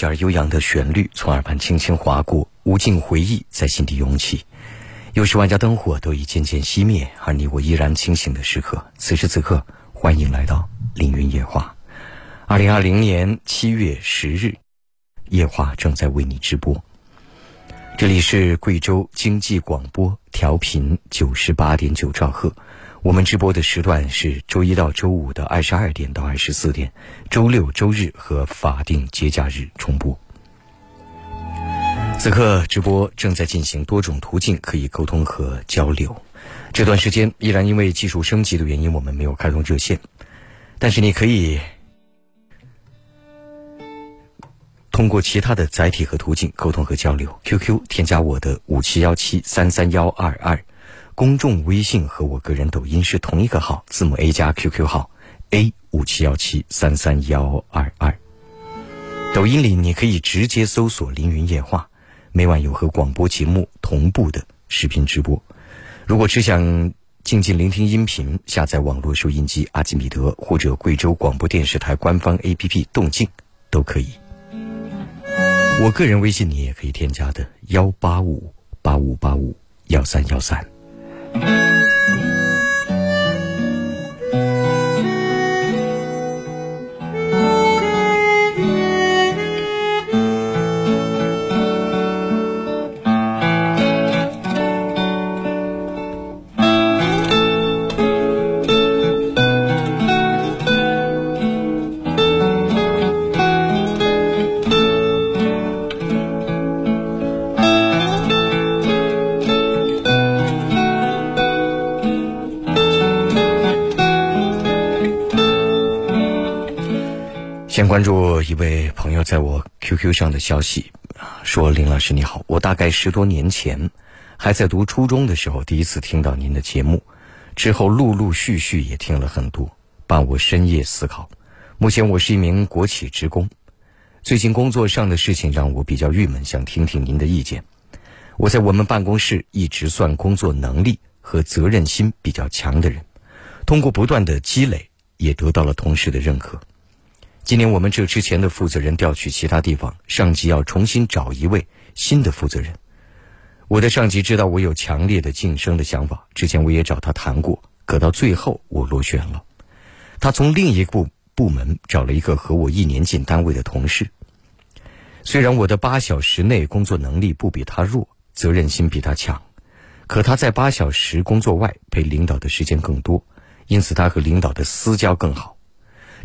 这悠扬的旋律从耳畔轻轻划过，无尽回忆在心底涌起。又是万家灯火都已渐渐熄灭，而你我依然清醒的时刻。此时此刻，欢迎来到凌云夜话。二零二零年七月十日，夜话正在为你直播。这里是贵州经济广播，调频九十八点九兆赫。我们直播的时段是周一到周五的二十二点到二十四点，周六、周日和法定节假日重播。此刻直播正在进行，多种途径可以沟通和交流。这段时间依然因为技术升级的原因，我们没有开通热线，但是你可以通过其他的载体和途径沟通和交流。QQ 添加我的五七幺七三三幺二二。公众微信和我个人抖音是同一个号，字母 A 加 QQ 号 A 五七幺七三三幺二二。抖音里你可以直接搜索“凌云夜话”，每晚有和广播节目同步的视频直播。如果只想静静聆听音频，下载网络收音机阿基米德或者贵州广播电视台官方 APP 动静都可以。我个人微信你也可以添加的幺八五八五八五幺三幺三。先关注一位朋友在我 QQ 上的消息，说：“林老师你好，我大概十多年前还在读初中的时候，第一次听到您的节目，之后陆陆续续也听了很多，伴我深夜思考。目前我是一名国企职工，最近工作上的事情让我比较郁闷，想听听您的意见。我在我们办公室一直算工作能力和责任心比较强的人，通过不断的积累，也得到了同事的认可。”今年我们这之前的负责人调去其他地方，上级要重新找一位新的负责人。我的上级知道我有强烈的晋升的想法，之前我也找他谈过，可到最后我落选了。他从另一部部门找了一个和我一年进单位的同事。虽然我的八小时内工作能力不比他弱，责任心比他强，可他在八小时工作外陪领导的时间更多，因此他和领导的私交更好。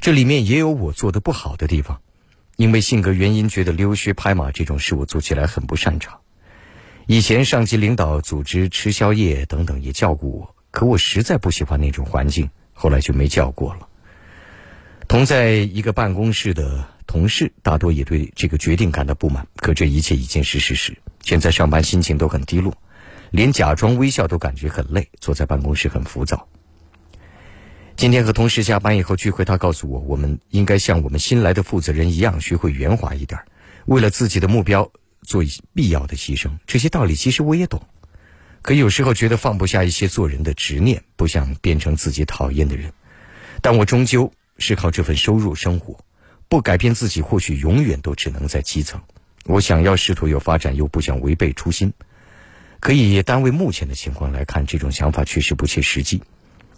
这里面也有我做的不好的地方，因为性格原因，觉得溜须拍马这种事我做起来很不擅长。以前上级领导组织吃宵夜等等也叫过我，可我实在不喜欢那种环境，后来就没叫过了。同在一个办公室的同事大多也对这个决定感到不满，可这一切已经是事实。现在上班心情都很低落，连假装微笑都感觉很累，坐在办公室很浮躁。今天和同事下班以后聚会，他告诉我，我们应该像我们新来的负责人一样，学会圆滑一点，为了自己的目标做必要的牺牲。这些道理其实我也懂，可有时候觉得放不下一些做人的执念，不想变成自己讨厌的人。但我终究是靠这份收入生活，不改变自己，或许永远都只能在基层。我想要试图有发展，又不想违背初心。可以单位目前的情况来看，这种想法确实不切实际。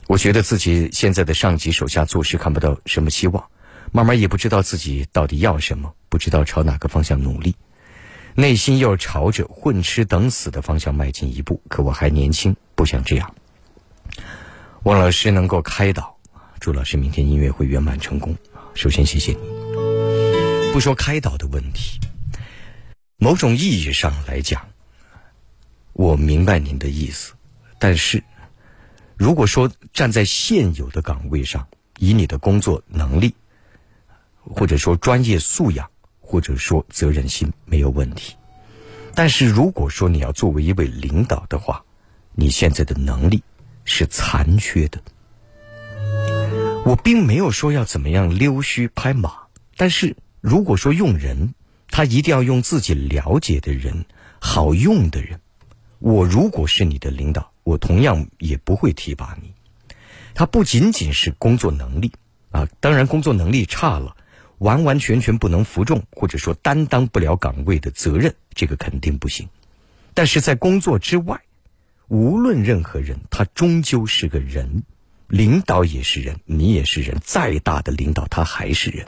我觉得自己现在的上级手下做事看不到什么希望，慢慢也不知道自己到底要什么，不知道朝哪个方向努力，内心要朝着混吃等死的方向迈进一步。可我还年轻，不想这样。王老师能够开导，祝老师明天音乐会圆满成功。首先谢谢你。不说开导的问题，某种意义上来讲，我明白您的意思，但是。如果说站在现有的岗位上，以你的工作能力，或者说专业素养，或者说责任心没有问题，但是如果说你要作为一位领导的话，你现在的能力是残缺的。我并没有说要怎么样溜须拍马，但是如果说用人，他一定要用自己了解的人，好用的人。我如果是你的领导。我同样也不会提拔你。他不仅仅是工作能力啊，当然工作能力差了，完完全全不能服众，或者说担当不了岗位的责任，这个肯定不行。但是在工作之外，无论任何人，他终究是个人，领导也是人，你也是人，再大的领导他还是人。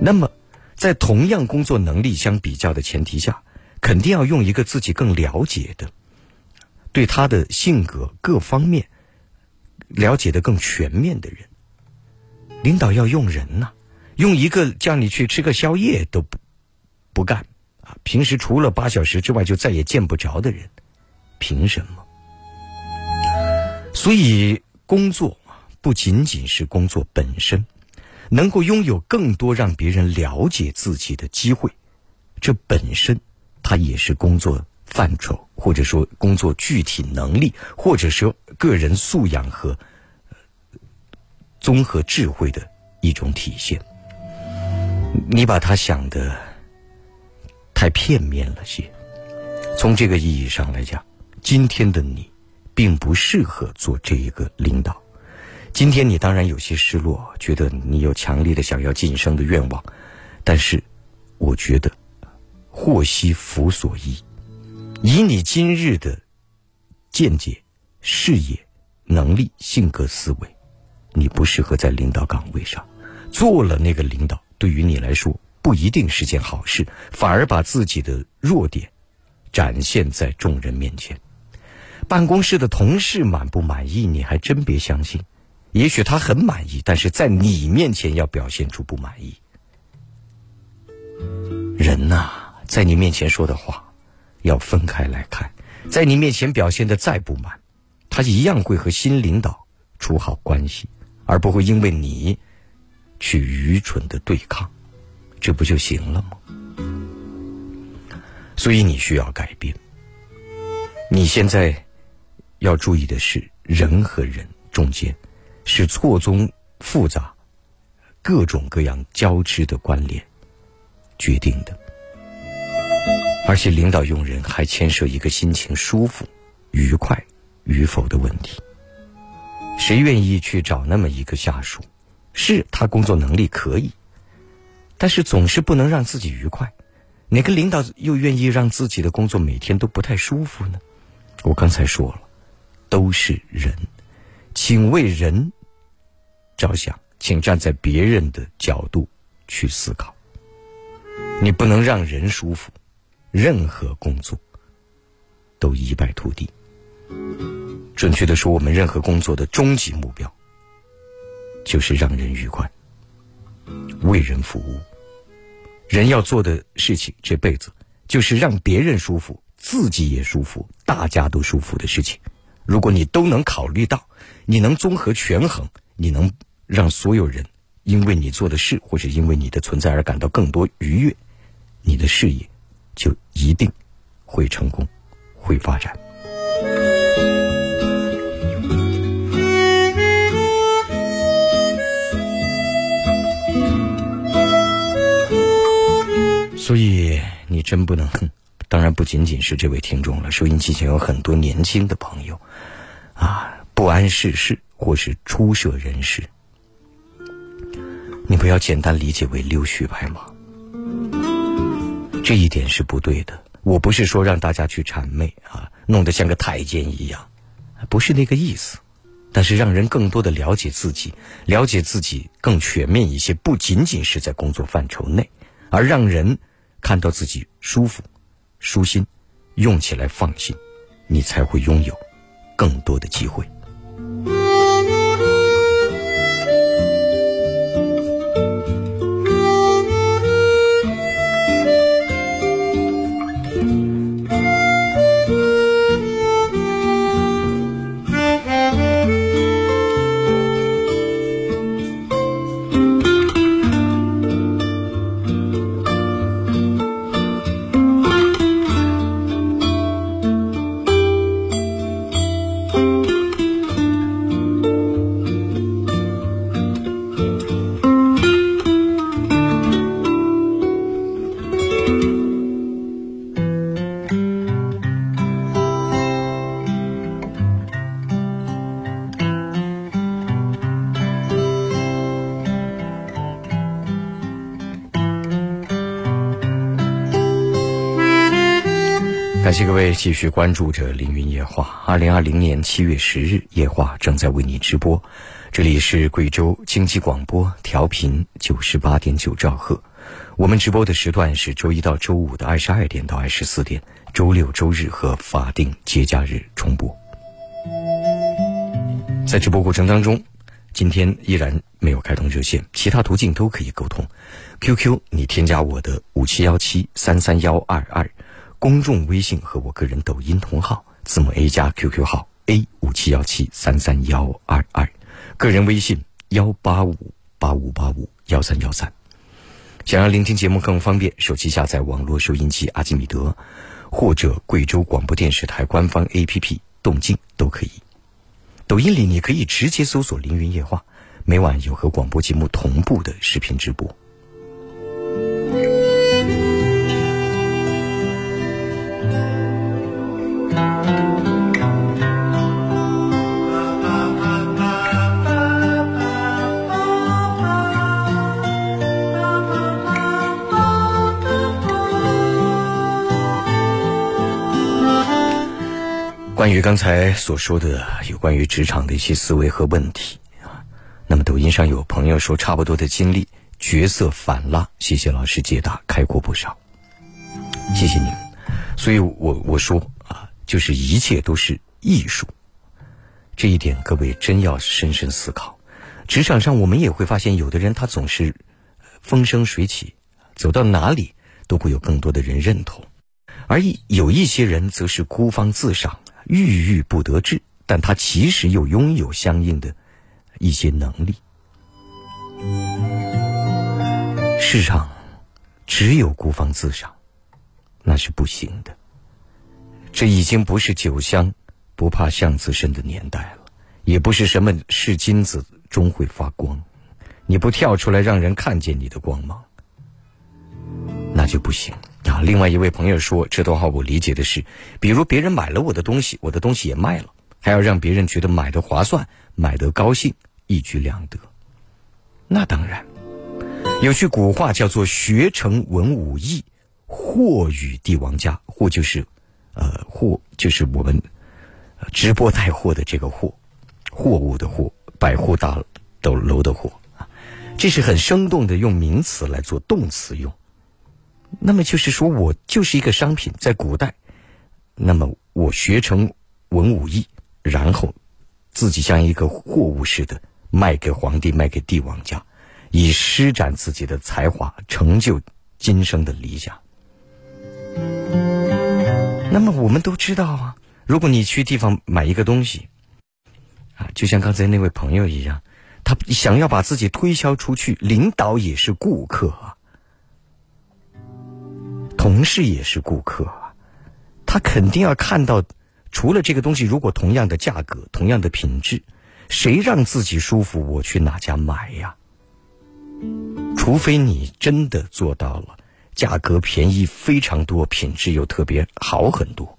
那么，在同样工作能力相比较的前提下，肯定要用一个自己更了解的，对他的性格各方面了解的更全面的人。领导要用人呐，用一个叫你去吃个宵夜都不不干啊，平时除了八小时之外就再也见不着的人。凭什么？所以，工作不仅仅是工作本身，能够拥有更多让别人了解自己的机会，这本身它也是工作范畴，或者说工作具体能力，或者说个人素养和综合智慧的一种体现。你把它想的太片面了些，从这个意义上来讲。今天的你，并不适合做这一个领导。今天你当然有些失落，觉得你有强烈的想要晋升的愿望，但是，我觉得，祸兮福所依。以你今日的见解、视野、能力、性格、思维，你不适合在领导岗位上。做了那个领导，对于你来说不一定是件好事，反而把自己的弱点展现在众人面前。办公室的同事满不满意？你还真别相信，也许他很满意，但是在你面前要表现出不满意。人呐，在你面前说的话，要分开来看。在你面前表现的再不满，他一样会和新领导处好关系，而不会因为你去愚蠢的对抗，这不就行了吗？所以你需要改变。你现在。要注意的是，人和人中间是错综复杂、各种各样交织的关联决定的，而且领导用人还牵涉一个心情舒服、愉快与否的问题。谁愿意去找那么一个下属？是他工作能力可以，但是总是不能让自己愉快。哪个领导又愿意让自己的工作每天都不太舒服呢？我刚才说了。都是人，请为人着想，请站在别人的角度去思考。你不能让人舒服，任何工作都一败涂地。准确的说，我们任何工作的终极目标就是让人愉快，为人服务。人要做的事情，这辈子就是让别人舒服，自己也舒服，大家都舒服的事情。如果你都能考虑到，你能综合权衡，你能让所有人因为你做的事或者因为你的存在而感到更多愉悦，你的事业就一定会成功，会发展。所以你真不能。当然不仅仅是这位听众了，收音机前有很多年轻的朋友，啊，不谙世事或是初涉人士，你不要简单理解为溜须拍马，这一点是不对的。我不是说让大家去谄媚啊，弄得像个太监一样，不是那个意思。但是让人更多的了解自己，了解自己更全面一些，不仅仅是在工作范畴内，而让人看到自己舒服。舒心，用起来放心，你才会拥有更多的机会。感谢各位继续关注着凌云夜话。二零二零年七月十日，夜话正在为你直播。这里是贵州经济广播，调频九十八点九兆赫。我们直播的时段是周一到周五的二十二点到二十四点，周六、周日和法定节假日重播。在直播过程当中，今天依然没有开通热线，其他途径都可以沟通。QQ，你添加我的五七幺七三三幺二二。公众微信和我个人抖音同号，字母 A 加 QQ 号 A 五七幺七三三幺二二，个人微信幺八五八五八五幺三幺三。想要聆听节目更方便，手机下载网络收音机阿基米德，或者贵州广播电视台官方 APP 动静都可以。抖音里你可以直接搜索“凌云夜话”，每晚有和广播节目同步的视频直播。关于刚才所说的有关于职场的一些思维和问题啊，那么抖音上有朋友说差不多的经历，角色反拉，谢谢老师解答，开阔不少，谢谢你们。所以我我说啊，就是一切都是艺术，这一点各位真要深深思考。职场上我们也会发现，有的人他总是风生水起，走到哪里都会有更多的人认同，而有一些人则是孤芳自赏。郁郁不得志，但他其实又拥有相应的一些能力。世上只有孤芳自赏，那是不行的。这已经不是酒香不怕巷子深的年代了，也不是什么是金子终会发光，你不跳出来让人看见你的光芒，那就不行。啊，另外一位朋友说，这段话我理解的是，比如别人买了我的东西，我的东西也卖了，还要让别人觉得买的划算，买的高兴，一举两得。那当然，有句古话叫做“学成文武艺，货与帝王家”，货就是，呃，货就是我们直播带货的这个货，货物的货，百货大斗楼的货啊，这是很生动的用名词来做动词用。那么就是说，我就是一个商品，在古代，那么我学成文武艺，然后自己像一个货物似的卖给皇帝，卖给帝王家，以施展自己的才华，成就今生的理想。那么我们都知道啊，如果你去地方买一个东西，啊，就像刚才那位朋友一样，他想要把自己推销出去，领导也是顾客啊。同事也是顾客啊，他肯定要看到，除了这个东西，如果同样的价格、同样的品质，谁让自己舒服，我去哪家买呀？除非你真的做到了，价格便宜非常多，品质又特别好很多。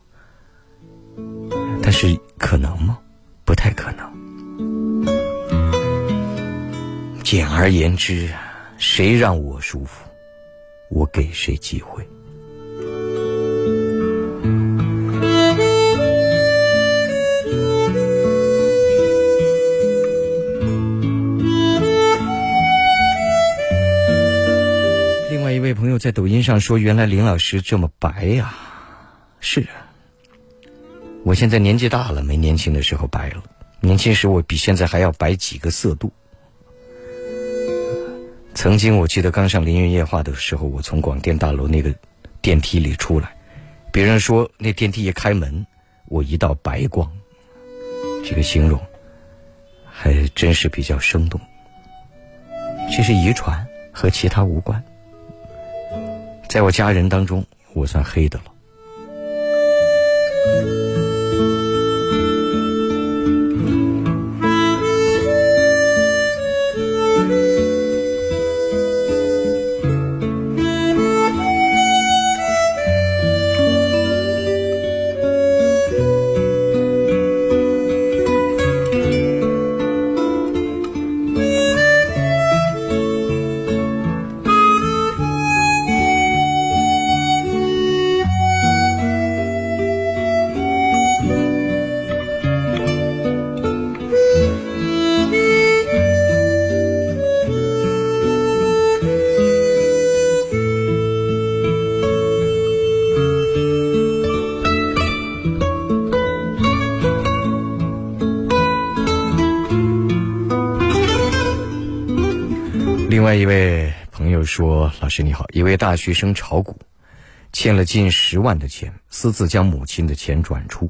但是可能吗？不太可能。简而言之，谁让我舒服，我给谁机会。在抖音上说：“原来林老师这么白呀！”是啊，我现在年纪大了，没年轻的时候白了。年轻时我比现在还要白几个色度。曾经我记得刚上凌云夜话的时候，我从广电大楼那个电梯里出来，别人说那电梯一开门，我一道白光。这个形容还真是比较生动。这是遗传，和其他无关。在我家人当中，我算黑的了。：“老师你好，一位大学生炒股，欠了近十万的钱，私自将母亲的钱转出，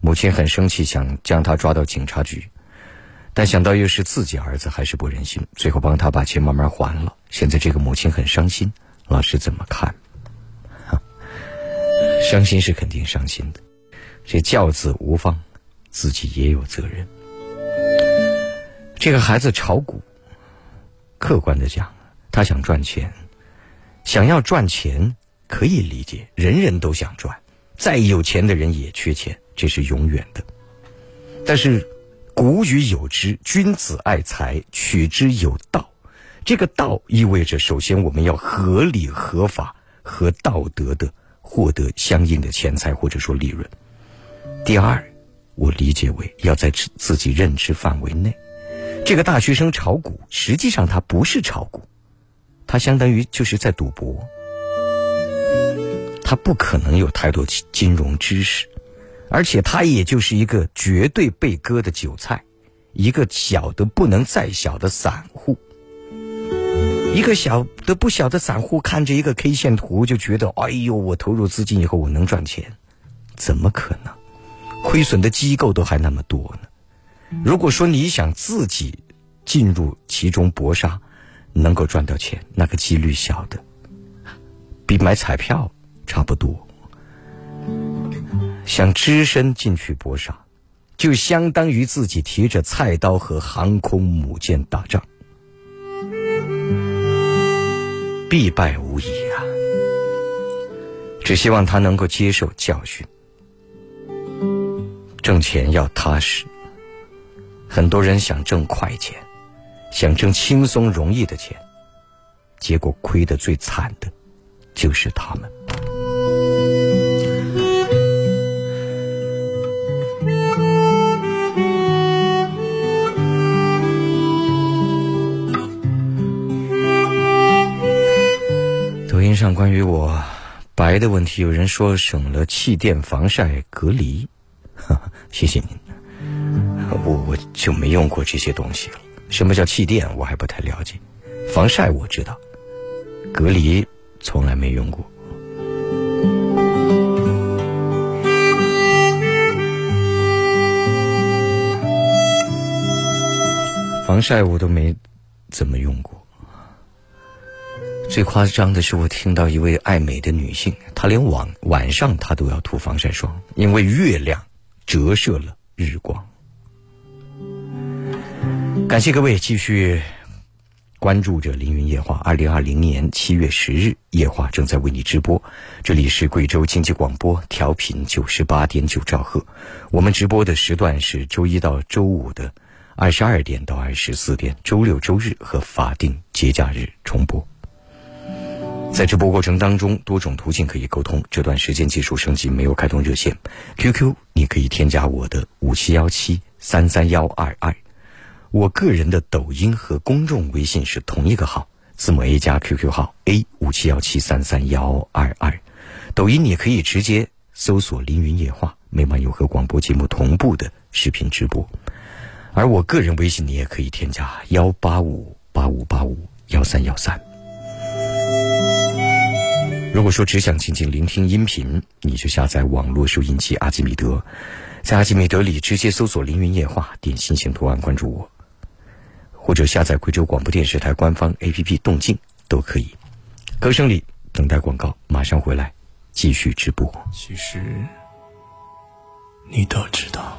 母亲很生气，想将他抓到警察局，但想到又是自己儿子，还是不忍心，最后帮他把钱慢慢还了。现在这个母亲很伤心，老师怎么看？伤心是肯定伤心的，这教子无方，自己也有责任。这个孩子炒股。”客观的讲，他想赚钱，想要赚钱可以理解，人人都想赚，再有钱的人也缺钱，这是永远的。但是，古语有之：“君子爱财，取之有道。”这个道意味着，首先我们要合理、合法和道德的获得相应的钱财或者说利润。第二，我理解为要在自自己认知范围内。这个大学生炒股，实际上他不是炒股，他相当于就是在赌博。他不可能有太多金融知识，而且他也就是一个绝对被割的韭菜，一个小的不能再小的散户。一个小的不小的散户看着一个 K 线图就觉得，哎呦，我投入资金以后我能赚钱，怎么可能？亏损的机构都还那么多呢。如果说你想自己进入其中搏杀，能够赚到钱，那个几率小的，比买彩票差不多。想只身进去搏杀，就相当于自己提着菜刀和航空母舰打仗，必败无疑啊！只希望他能够接受教训，挣钱要踏实。很多人想挣快钱，想挣轻松容易的钱，结果亏得最惨的，就是他们。抖音上关于我白的问题，有人说省了气垫、防晒、隔离，谢谢您。我我就没用过这些东西。什么叫气垫？我还不太了解。防晒我知道，隔离从来没用过。防晒我都没怎么用过。最夸张的是，我听到一位爱美的女性，她连晚晚上她都要涂防晒霜，因为月亮折射了日光。感谢各位继续关注着《凌云夜话》。二零二零年七月十日，夜话正在为你直播。这里是贵州经济广播，调频九十八点九兆赫。我们直播的时段是周一到周五的二十二点到二十四点，周六、周日和法定节假日重播。在直播过程当中，多种途径可以沟通。这段时间技术升级，没有开通热线。QQ 你可以添加我的五七幺七三三幺二二。我个人的抖音和公众微信是同一个号，字母 A 加 QQ 号 A 五七幺七三三幺二二。抖音你可以直接搜索“凌云夜话”，每晚有和广播节目同步的视频直播。而我个人微信你也可以添加幺八五八五八五幺三幺三。如果说只想静静聆听音频，你就下载网络收音机阿基米德，在阿基米德里直接搜索“凌云夜话”，点心形图案关注我。或者下载贵州广播电视台官方 APP 动静都可以。歌声里等待广告，马上回来继续直播。其实你都知道。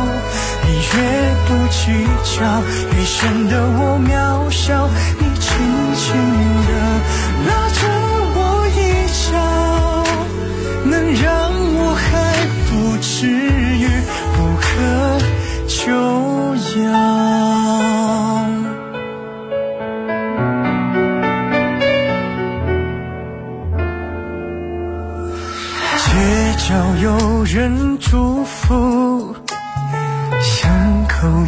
你越不计较，余生的我渺小。你轻轻地拉着我衣角，能让我还不至于无可救药。街角有人祝福，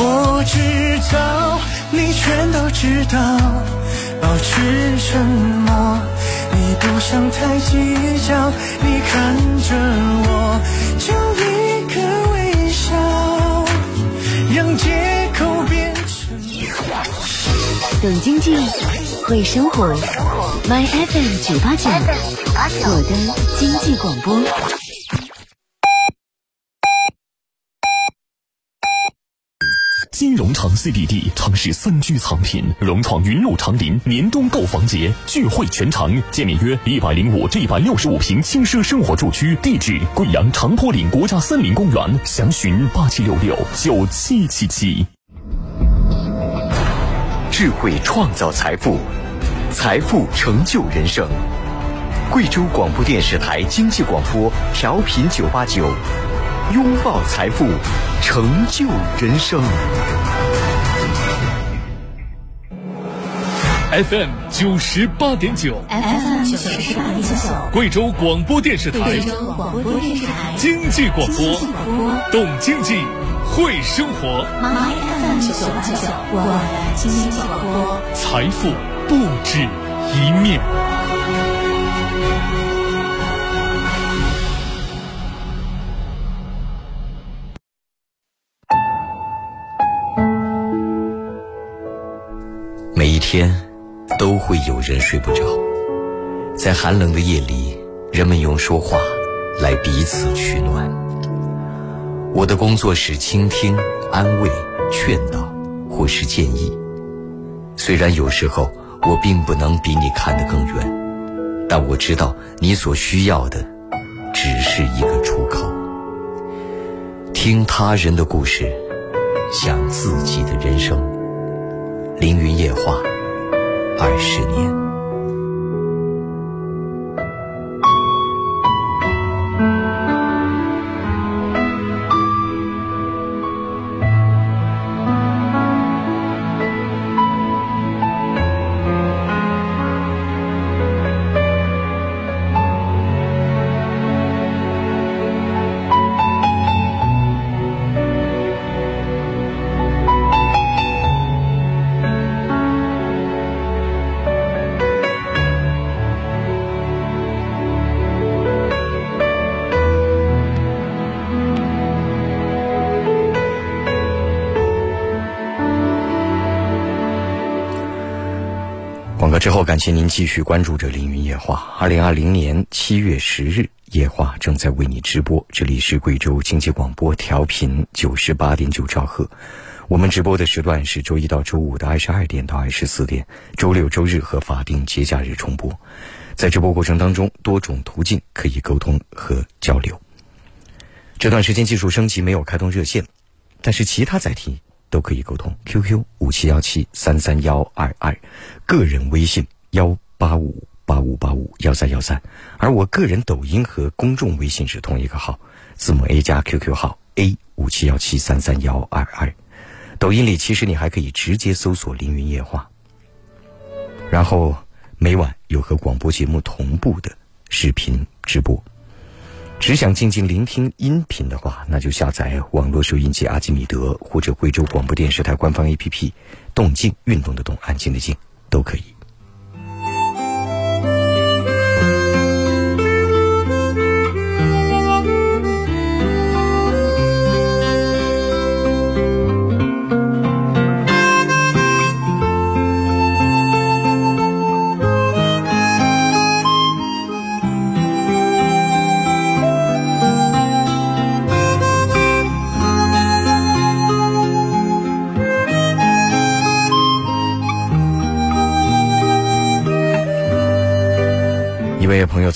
我知道，你全都知道，保持沉默。你不想太计较，你看着我，就一个微笑，让借口变成。懂经济，会生活，My FM 九八九，我的经济广播。金融城 CBD 城市三居藏品，融创云入长林年终购房节聚会全城，建面约一百零五至一百六十五平轻奢生活住区，地址贵阳长坡岭国家森林公园，详询八七六六九七七七。智慧创造财富，财富成就人生。贵州广播电视台经济广播调频九八九，拥抱财富，成就人生。FM 九十八点九，FM 九十八点九，贵州广播电视台。贵州广播电视台。经济广播，广播。懂经济，会生活，，My FM 九八九，我的经济广播。财富不止一面。每一天都会有人睡不着，在寒冷的夜里，人们用说话来彼此取暖。我的工作是倾听、安慰、劝导，或是建议。虽然有时候我并不能比你看得更远，但我知道你所需要的只是一个出口。听他人的故事，想自己的人生。凌云夜话，二十年。之后，感谢您继续关注着凌云夜话。二零二零年七月十日，夜话正在为你直播，这里是贵州经济广播调频九十八点九兆赫。我们直播的时段是周一到周五的二十二点到二十四点，周六、周日和法定节假日重播。在直播过程当中，多种途径可以沟通和交流。这段时间技术升级，没有开通热线，但是其他载体都可以沟通。QQ 五七幺七三三幺二二，个人微信幺八五八五八五幺三幺三，而我个人抖音和公众微信是同一个号，字母 A 加 QQ 号 A 五七幺七三三幺二二。抖音里其实你还可以直接搜索“凌云夜话”，然后每晚有和广播节目同步的视频直播。只想静静聆听音频的话，那就下载网络收音机阿基米德或者贵州广播电视台官方 APP“ 动静运动的动，安静的静”都可以。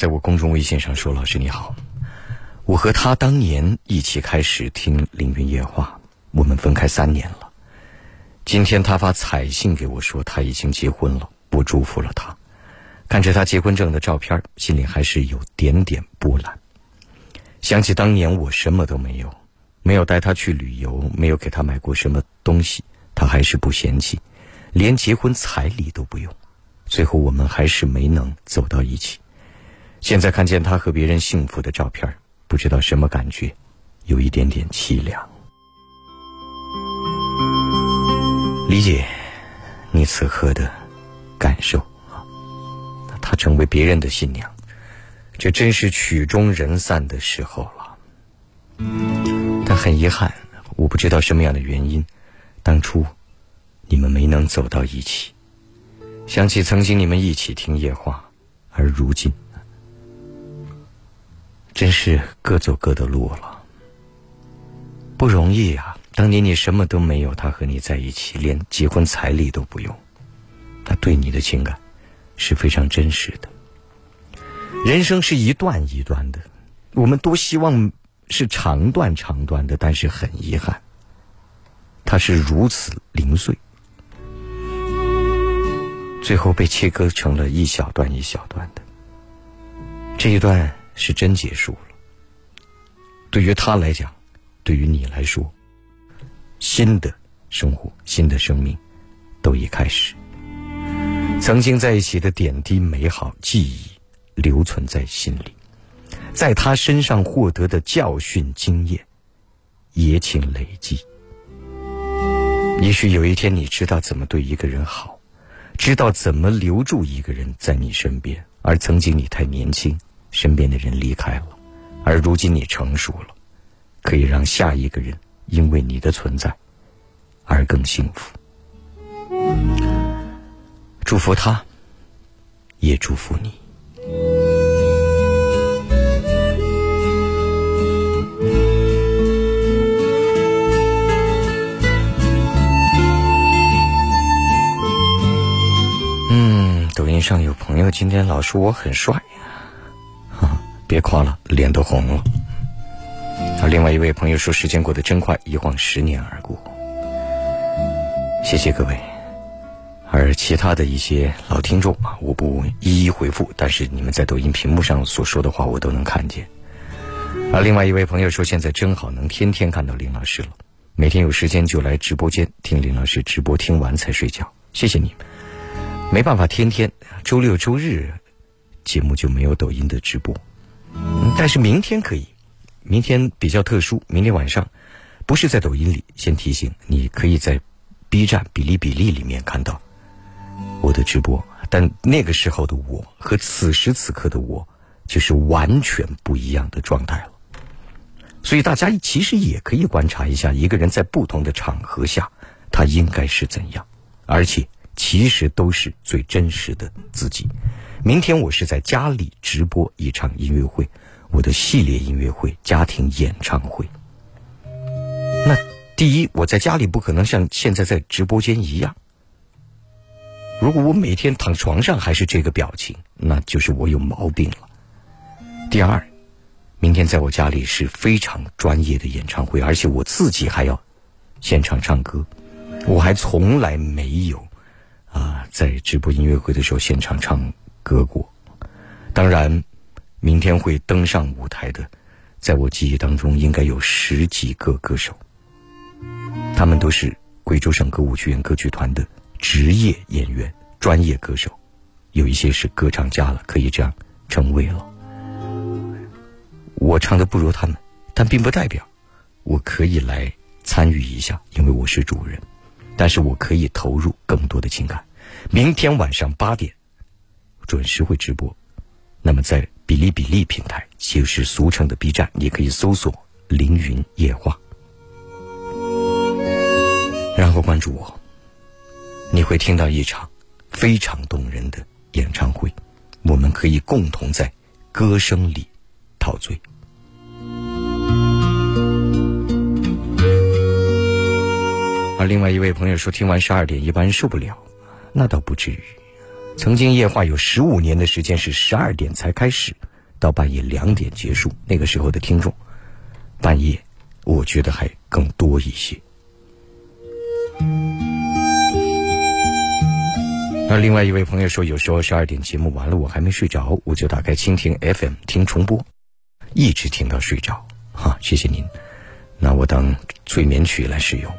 在我公众微信上说：“老师你好，我和他当年一起开始听《凌云夜话》，我们分开三年了。今天他发彩信给我说他已经结婚了，我祝福了他。看着他结婚证的照片，心里还是有点点波澜。想起当年我什么都没有，没有带他去旅游，没有给他买过什么东西，他还是不嫌弃，连结婚彩礼都不用。最后我们还是没能走到一起。”现在看见他和别人幸福的照片，不知道什么感觉，有一点点凄凉。理解你此刻的感受啊，他成为别人的新娘，这真是曲终人散的时候了。但很遗憾，我不知道什么样的原因，当初你们没能走到一起。想起曾经你们一起听夜话，而如今。真是各走各的路了，不容易啊！当年你什么都没有，他和你在一起，连结婚彩礼都不用，他对你的情感是非常真实的。人生是一段一段的，我们多希望是长段长段的，但是很遗憾，他是如此零碎，最后被切割成了一小段一小段的，这一段。是真结束了。对于他来讲，对于你来说，新的生活、新的生命都已开始。曾经在一起的点滴美好记忆留存在心里，在他身上获得的教训经验也请累积。也许有一天你知道怎么对一个人好，知道怎么留住一个人在你身边，而曾经你太年轻。身边的人离开了，而如今你成熟了，可以让下一个人因为你的存在而更幸福。祝福他，也祝福你。嗯，抖音上有朋友今天老说我很帅。别夸了，脸都红了。而另外一位朋友说：“时间过得真快，一晃十年而过。”谢谢各位。而其他的一些老听众啊，我不一一回复，但是你们在抖音屏幕上所说的话，我都能看见。而另外一位朋友说：“现在真好，能天天看到林老师了。每天有时间就来直播间听林老师直播，听完才睡觉。谢谢你。没办法，天天周六周日节目就没有抖音的直播。”但是明天可以，明天比较特殊。明天晚上，不是在抖音里，先提醒你可以在 B 站、哔哩哔哩里面看到我的直播。但那个时候的我和此时此刻的我，就是完全不一样的状态了。所以大家其实也可以观察一下，一个人在不同的场合下，他应该是怎样，而且其实都是最真实的自己。明天我是在家里直播一场音乐会，我的系列音乐会家庭演唱会。那第一，我在家里不可能像现在在直播间一样。如果我每天躺床上还是这个表情，那就是我有毛病了。第二，明天在我家里是非常专业的演唱会，而且我自己还要现场唱歌，我还从来没有啊在直播音乐会的时候现场唱。歌过，当然，明天会登上舞台的，在我记忆当中应该有十几个歌手，他们都是。贵州省歌舞剧院歌剧团的职业演员、专业歌手，有一些是歌唱家了，可以这样称谓了。我唱的不如他们，但并不代表我可以来参与一下，因为我是主人。但是我可以投入更多的情感。明天晚上八点准时会直播。那么在哔哩哔哩平台，就是俗称的 B 站，你可以搜索“凌云夜话”，然后关注我，你会听到一场非常动人的演唱会。我们可以共同在歌声里陶醉。而另外一位朋友说，听完十二点一般受不了，那倒不至于。曾经夜话有十五年的时间是十二点才开始，到半夜两点结束。那个时候的听众，半夜我觉得还更多一些。而另外一位朋友说，有时候十二点节目完了，我还没睡着，我就打开蜻蜓 FM 听重播，一直听到睡着。哈，谢谢您，那我当催眠曲来使用。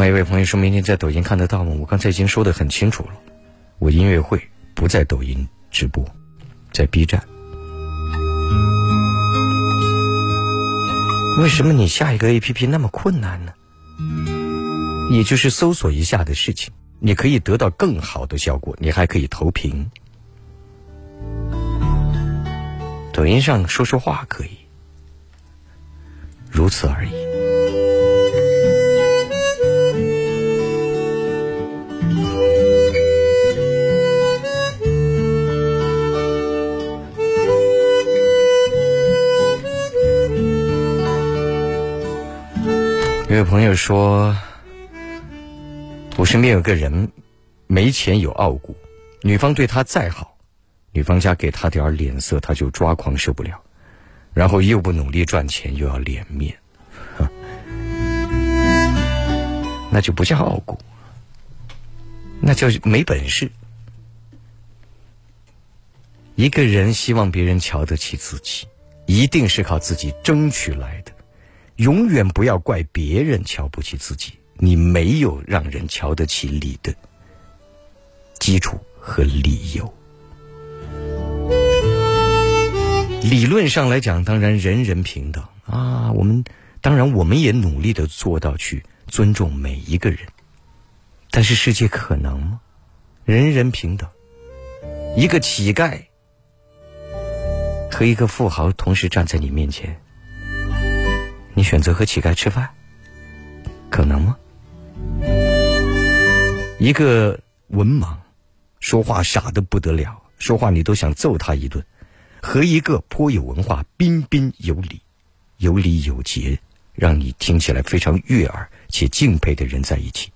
外一位朋友说明天在抖音看得到吗？我刚才已经说的很清楚了，我音乐会不在抖音直播，在 B 站。为什么你下一个 APP 那么困难呢？也就是搜索一下的事情，你可以得到更好的效果，你还可以投屏。抖音上说说话可以，如此而已。有位朋友说。我身边有个人，没钱有傲骨，女方对他再好，女方家给他点脸色他就抓狂受不了，然后又不努力赚钱又要脸面，那就不叫傲骨，那叫没本事。一个人希望别人瞧得起自己，一定是靠自己争取来的，永远不要怪别人瞧不起自己。你没有让人瞧得起你的基础和理由。理论上来讲，当然人人平等啊。我们当然我们也努力的做到去尊重每一个人。但是世界可能吗？人人平等，一个乞丐和一个富豪同时站在你面前，你选择和乞丐吃饭，可能吗？一个文盲，说话傻的不得了，说话你都想揍他一顿；和一个颇有文化、彬彬有礼、有礼有节，让你听起来非常悦耳且敬佩的人在一起，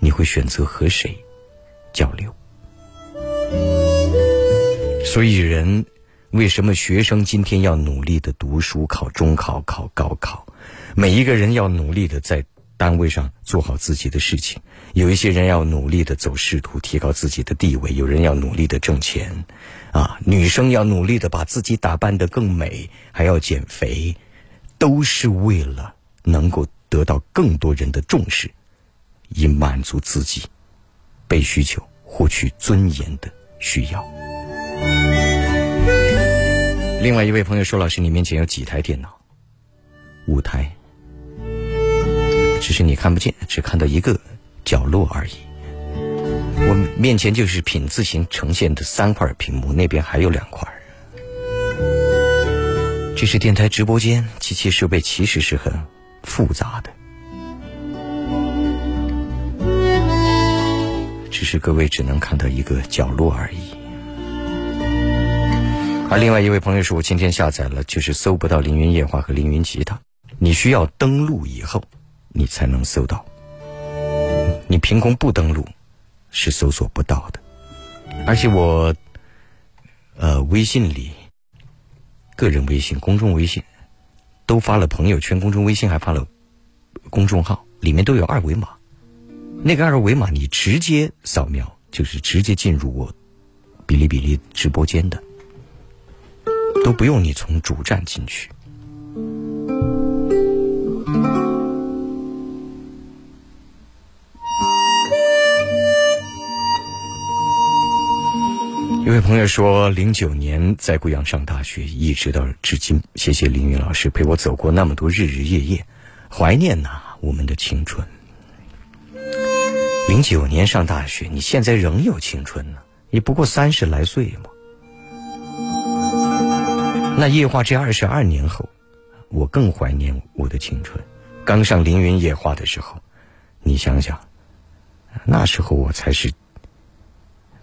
你会选择和谁交流？所以，人为什么学生今天要努力的读书、考中考、考高考？每一个人要努力的在。单位上做好自己的事情，有一些人要努力的走仕途，提高自己的地位；有人要努力的挣钱，啊，女生要努力的把自己打扮的更美，还要减肥，都是为了能够得到更多人的重视，以满足自己被需求、获取尊严的需要。另外一位朋友说：“老师，你面前有几台电脑？五台。”只是你看不见，只看到一个角落而已。我面前就是品字形呈现的三块屏幕，那边还有两块。这是电台直播间，机器设备其实是很复杂的，只是各位只能看到一个角落而已。而另外一位朋友说，我今天下载了，就是搜不到凌云夜话和凌云吉他，你需要登录以后。你才能搜到，你凭空不登录是搜索不到的。而且我，呃，微信里，个人微信、公众微信都发了朋友圈，公众微信还发了公众号，里面都有二维码。那个二维码你直接扫描，就是直接进入我哔哩哔哩直播间的，都不用你从主站进去。有位朋友说，零九年在贵阳上大学，一直到至今。谢谢凌云老师陪我走过那么多日日夜夜，怀念呐我们的青春。零九年上大学，你现在仍有青春呢，也不过三十来岁嘛。那夜话这二十二年后，我更怀念我的青春。刚上凌云夜话的时候，你想想，那时候我才是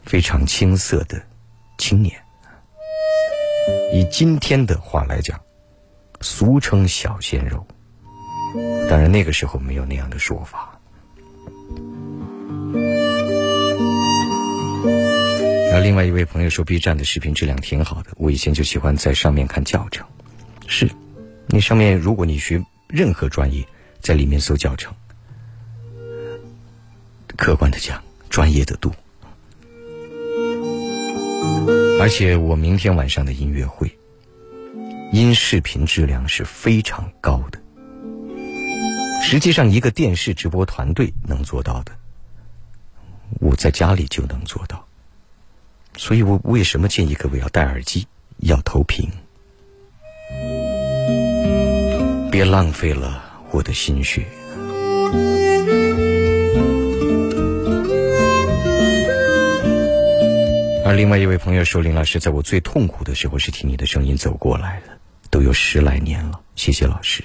非常青涩的。青年，以今天的话来讲，俗称小鲜肉。当然那个时候没有那样的说法。另外一位朋友说，B 站的视频质量挺好的，我以前就喜欢在上面看教程。是，那上面如果你学任何专业，在里面搜教程，客观的讲，专业的多。而且我明天晚上的音乐会，音视频质量是非常高的。实际上，一个电视直播团队能做到的，我在家里就能做到。所以我为什么建议各位要戴耳机，要投屏，别浪费了我的心血。而另外一位朋友说：“林老师，在我最痛苦的时候是听你的声音走过来的，都有十来年了。谢谢老师，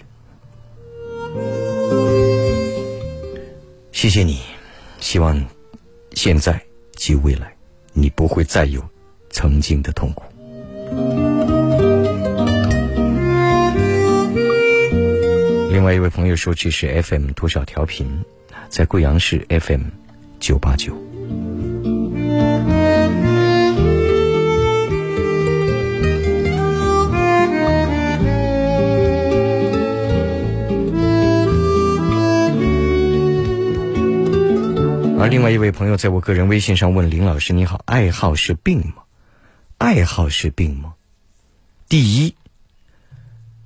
谢谢你。希望现在及未来，你不会再有曾经的痛苦。”另外一位朋友说：“这是 FM 多少调频？在贵阳市 FM 九八九。”而另外一位朋友在我个人微信上问林老师：“你好，爱好是病吗？爱好是病吗？”第一，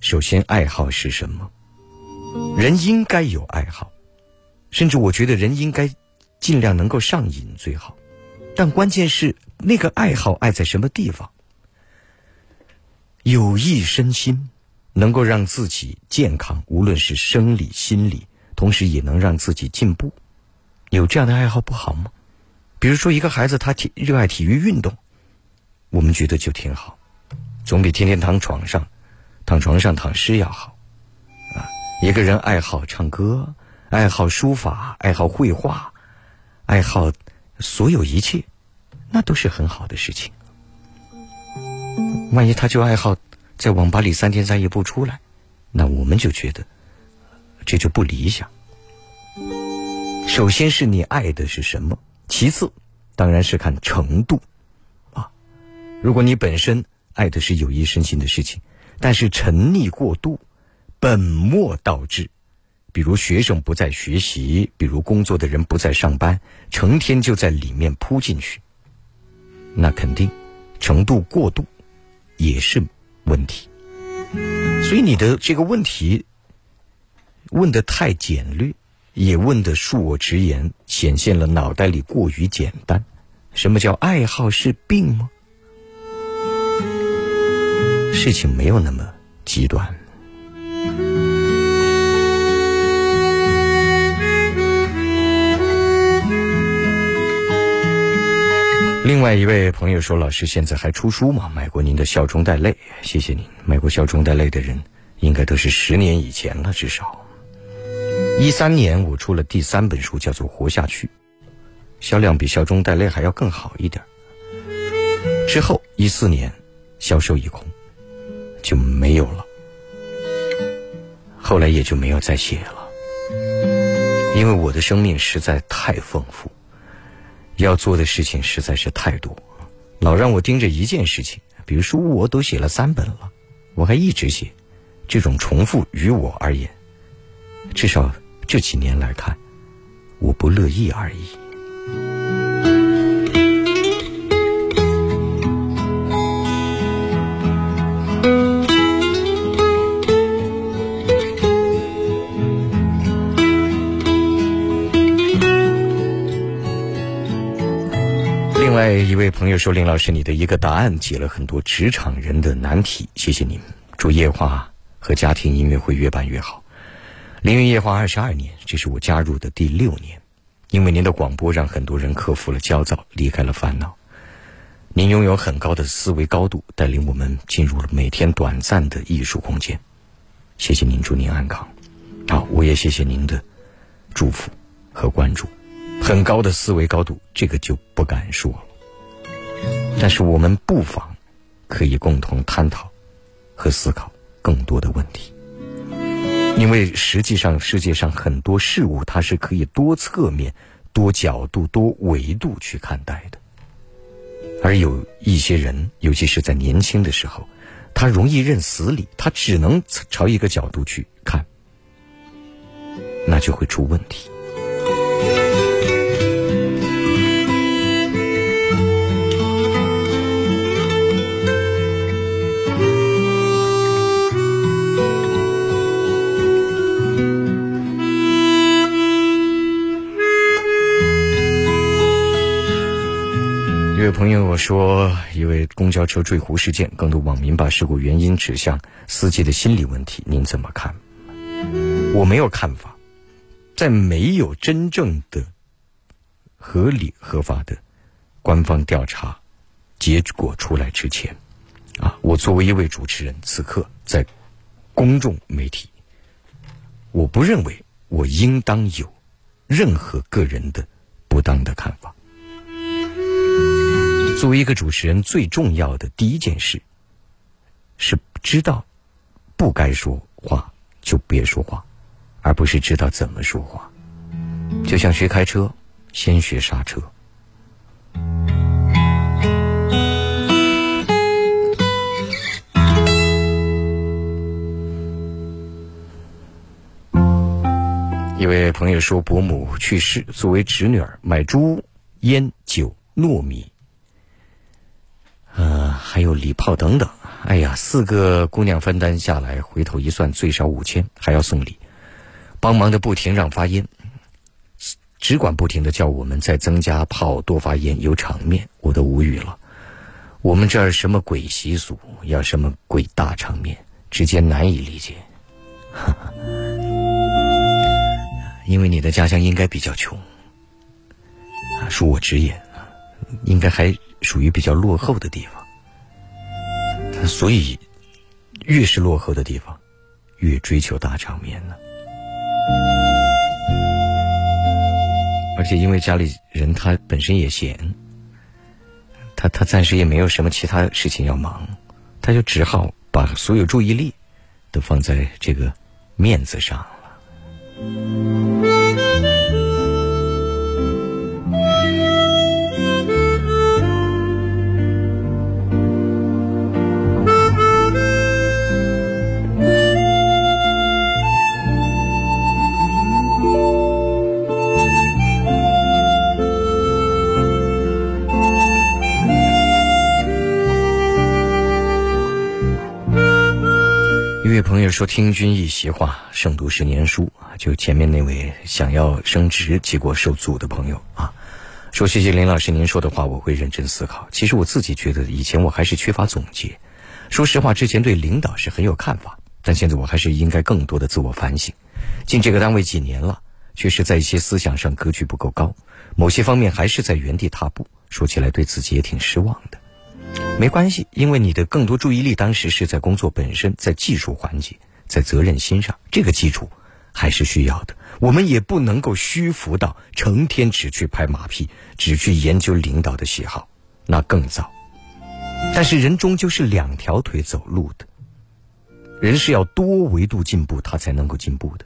首先爱好是什么？人应该有爱好，甚至我觉得人应该尽量能够上瘾最好。但关键是那个爱好爱在什么地方？有益身心，能够让自己健康，无论是生理、心理，同时也能让自己进步。有这样的爱好不好吗？比如说，一个孩子他体热爱体育运动，我们觉得就挺好，总比天天躺床上、躺床上躺尸要好。啊，一个人爱好唱歌，爱好书法，爱好绘画，爱好所有一切，那都是很好的事情。万一他就爱好在网吧里三天三夜不出来，那我们就觉得这就不理想。首先是你爱的是什么，其次当然是看程度，啊，如果你本身爱的是有益身心的事情，但是沉溺过度，本末倒置，比如学生不在学习，比如工作的人不在上班，成天就在里面扑进去，那肯定程度过度也是问题。所以你的这个问题问的太简略。也问的恕我直言，显现了脑袋里过于简单。什么叫爱好是病吗？事情没有那么极端。另外一位朋友说：“老师现在还出书吗？买过您的《笑中带泪》，谢谢您。买过《笑中带泪》的人，应该都是十年以前了，至少。”一三年，我出了第三本书，叫做《活下去》，销量比《笑中带泪》还要更好一点。之后一四年，销售一空，就没有了。后来也就没有再写了，因为我的生命实在太丰富，要做的事情实在是太多，老让我盯着一件事情。比如说我都写了三本了，我还一直写，这种重复于我而言，至少。这几年来看，我不乐意而已。另外一位朋友说：“林老师，你的一个答案解了很多职场人的难题，谢谢您。祝夜话和家庭音乐会越办越好。凌云夜话二十二年，这是我加入的第六年。因为您的广播，让很多人克服了焦躁，离开了烦恼。您拥有很高的思维高度，带领我们进入了每天短暂的艺术空间。谢谢您，祝您安康。好，我也谢谢您的祝福和关注。很高的思维高度，这个就不敢说了。但是我们不妨可以共同探讨和思考更多的问题，因为实际上世界上很多事物它是可以多侧面、多角度、多维度去看待的，而有一些人，尤其是在年轻的时候，他容易认死理，他只能朝一个角度去看，那就会出问题。朋友我说，一位公交车坠湖事件，更多网民把事故原因指向司机的心理问题，您怎么看？我没有看法，在没有真正的合理合法的官方调查结果出来之前，啊，我作为一位主持人，此刻在公众媒体，我不认为我应当有任何个人的不当的看法。作为一个主持人，最重要的第一件事是知道不该说话就别说话，而不是知道怎么说话。就像学开车，先学刹车。一位朋友说，伯母去世，作为侄女儿买猪、烟、酒、糯米。还有礼炮等等，哎呀，四个姑娘分担下来，回头一算，最少五千，还要送礼，帮忙的不停让发烟，只管不停的叫我们再增加炮，多发烟，有场面，我都无语了。我们这儿什么鬼习俗，要什么鬼大场面，直接难以理解。因为你的家乡应该比较穷，恕我直言，应该还。属于比较落后的地方，所以越是落后的地方，越追求大场面呢。而且因为家里人他本身也闲，他他暂时也没有什么其他事情要忙，他就只好把所有注意力都放在这个面子上了。说：“听君一席话，胜读十年书。”啊，就前面那位想要升职结果受阻的朋友啊，说：“谢谢林老师您说的话，我会认真思考。其实我自己觉得，以前我还是缺乏总结。说实话，之前对领导是很有看法，但现在我还是应该更多的自我反省。进这个单位几年了，确实在一些思想上格局不够高，某些方面还是在原地踏步。说起来，对自己也挺失望的。”没关系，因为你的更多注意力当时是在工作本身，在技术环节，在责任心上，这个基础还是需要的。我们也不能够虚浮到成天只去拍马屁，只去研究领导的喜好，那更糟。但是人终究是两条腿走路的，人是要多维度进步，他才能够进步的。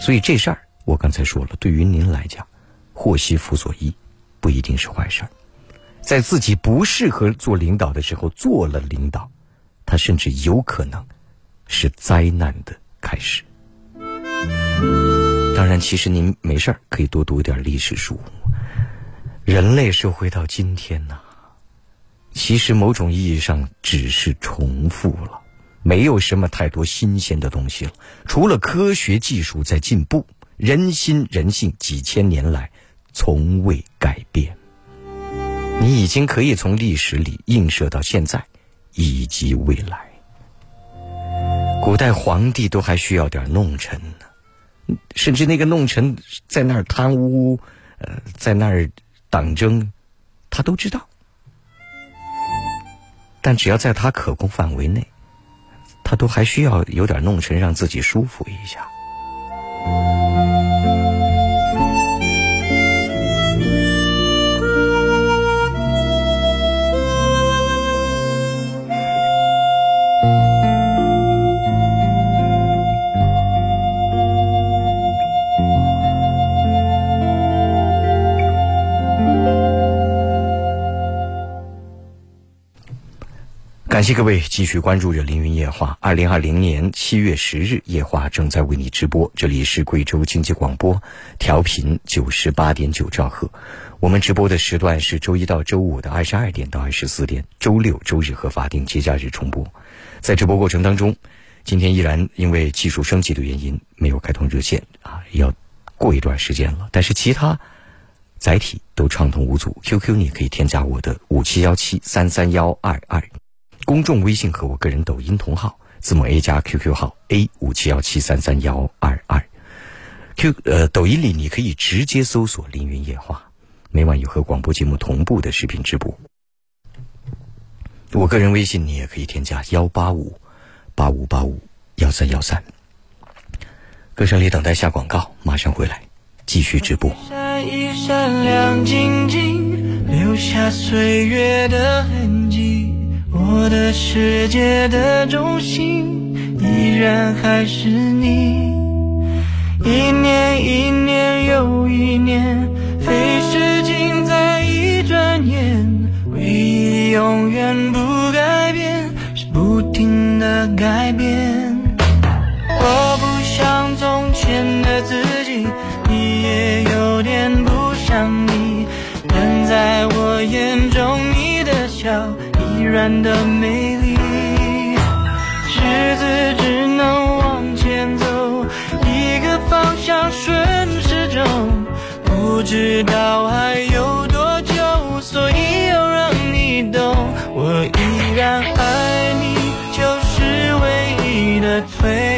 所以这事儿我刚才说了，对于您来讲，祸兮福所依，不一定是坏事儿。在自己不适合做领导的时候做了领导，他甚至有可能是灾难的开始。当然，其实您没事儿可以多读点历史书。人类社会到今天呢，其实某种意义上只是重复了，没有什么太多新鲜的东西了。除了科学技术在进步，人心人性几千年来从未改变。你已经可以从历史里映射到现在，以及未来。古代皇帝都还需要点弄臣呢，甚至那个弄臣在那儿贪污，呃，在那儿党争，他都知道。但只要在他可控范围内，他都还需要有点弄臣，让自己舒服一下。感谢各位继续关注着凌云夜话。二零二零年七月十日，夜话正在为你直播。这里是贵州经济广播，调频九十八点九兆赫。我们直播的时段是周一到周五的二十二点到二十四点，周六、周日和法定节假日重播。在直播过程当中，今天依然因为技术升级的原因没有开通热线啊，要过一段时间了。但是其他载体都畅通无阻。QQ 你可以添加我的五七幺七三三幺二二。公众微信和我个人抖音同号，字母 A 加 QQ 号 A 五七幺七三三幺二二，Q 呃抖音里你可以直接搜索“凌云夜话”，每晚有和广播节目同步的视频直播。我个人微信你也可以添加幺八五八五八五幺三幺三。歌声里等待下广告，马上回来继续直播。闪一闪亮晶晶，留下岁月的痕迹。我的世界的中心依然还是你，一年一年又一年，飞逝尽在一转眼，唯一永远不改变，是不停的改变。我不像从前的自然的美丽，日子只能往前走，一个方向顺时钟，不知道还有多久，所以要让你懂，我依然爱你，就是唯一的退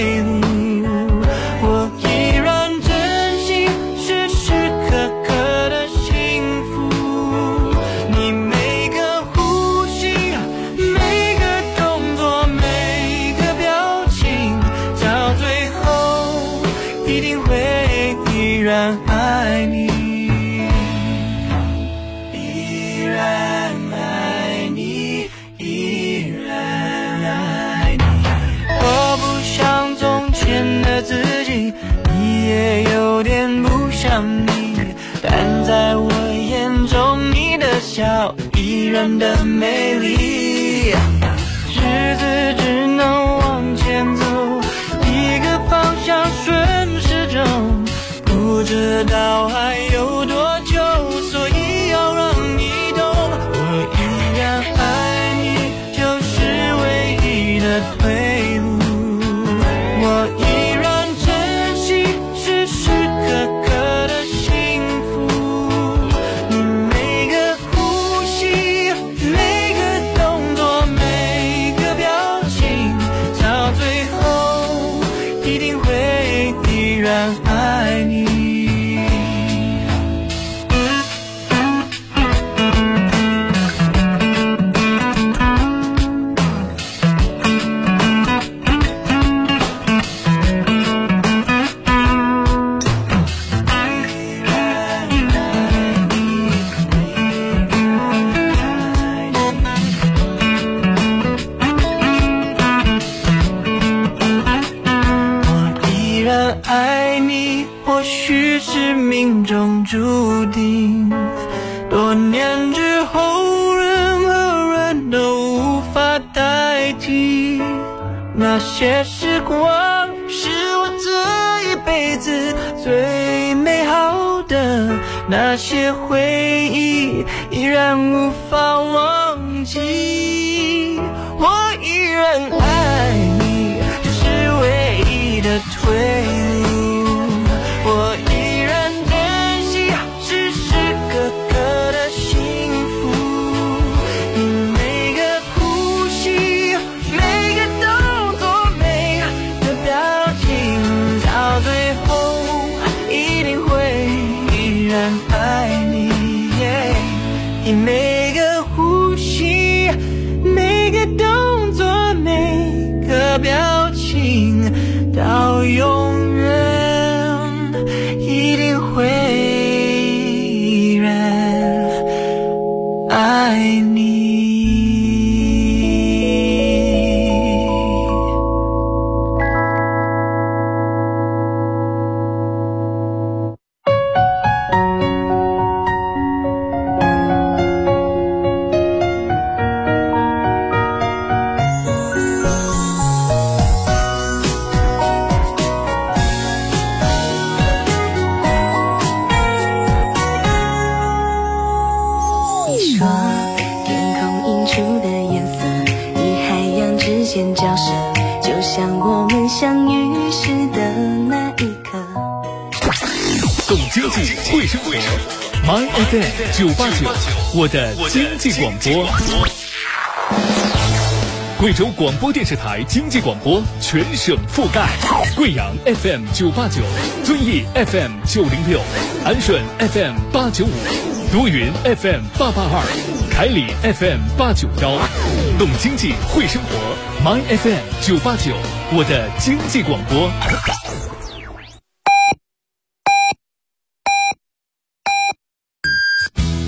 懂经济，会生活，My FM 九八九，我的经济广播。贵州广播电视台经济广播全省覆盖，贵阳 FM 九八九，遵义 FM 九零六，安顺 FM 八九五，多云 FM 八八二，凯里 FM 八九幺。懂经济，会生活，My FM 九八九，我的经济广播。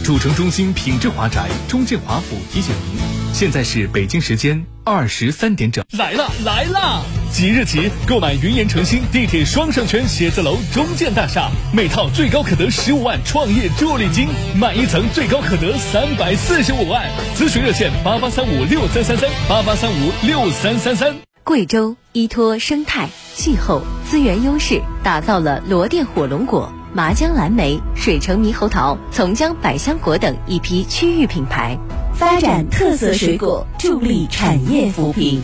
主城中心品质华宅中建华府提醒您，现在是北京时间二十三点整。来了来了！即日起购买云岩城新地铁双商圈写字楼中建大厦，每套最高可得十五万创业助力金，买一层最高可得三百四十五万。咨询热线八八三五六三三三八八三五六三三三。贵州依托生态、气候、资源优势，打造了罗甸火龙果、麻江蓝莓、水城猕猴桃、从江百香果等一批区域品牌，发展特色水果，助力产业扶贫。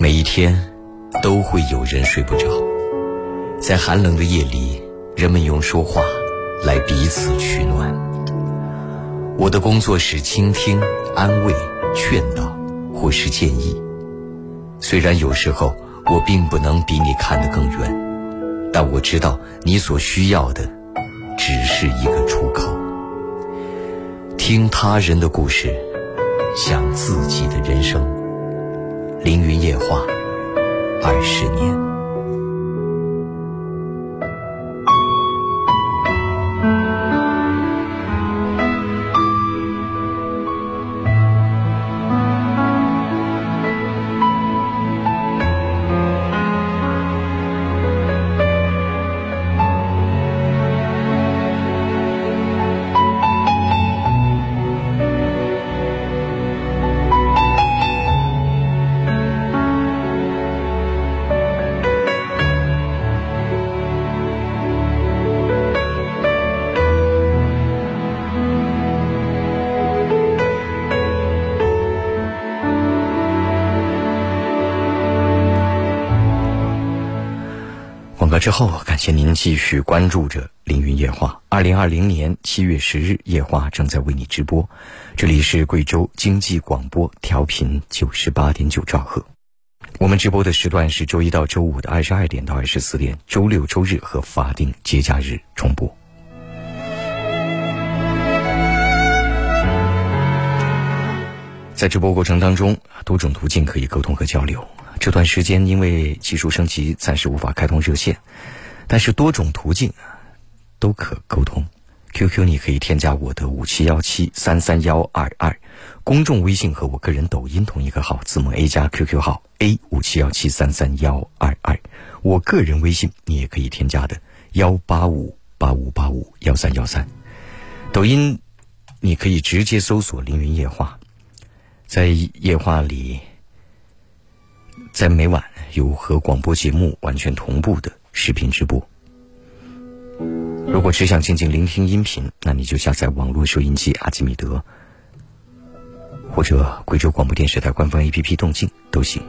每一天都会有人睡不着，在寒冷的夜里，人们用说话来彼此取暖。我的工作是倾听、安慰、劝导，或是建议。虽然有时候我并不能比你看得更远，但我知道你所需要的只是一个出口。听他人的故事，想自己的人生。凌云夜话，二十年。之后，感谢您继续关注着《凌云夜话》。二零二零年七月十日，夜话正在为你直播。这里是贵州经济广播，调频九十八点九兆赫。我们直播的时段是周一到周五的二十二点到二十四点，周六、周日和法定节假日重播。在直播过程当中，多种途径可以沟通和交流。这段时间因为技术升级，暂时无法开通热线，但是多种途径都可沟通。QQ 你可以添加我的五七幺七三三幺二二，公众微信和我个人抖音同一个号，字母 A 加 QQ 号 A 五七幺七三三幺二二，我个人微信你也可以添加的幺八五八五八五幺三幺三，抖音你可以直接搜索“凌云夜话”，在夜话里在每晚有和广播节目完全同步的视频直播。如果只想静静聆听音频，那你就下载网络收音机阿基米德，或者贵州广播电视台官方 APP 动静都行。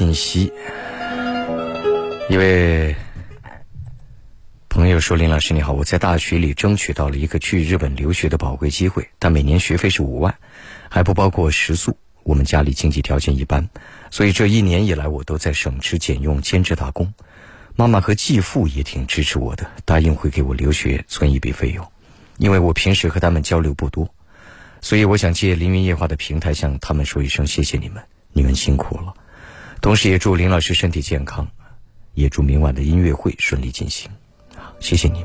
信息，一位朋友说：“林老师你好，我在大学里争取到了一个去日本留学的宝贵机会，但每年学费是五万，还不包括食宿。我们家里经济条件一般，所以这一年以来我都在省吃俭用兼职打工。妈妈和继父也挺支持我的，答应会给我留学存一笔费用。因为我平时和他们交流不多，所以我想借凌云夜话的平台向他们说一声谢谢你们。”你们辛苦了，同时也祝林老师身体健康，也祝明晚的音乐会顺利进行。谢谢你。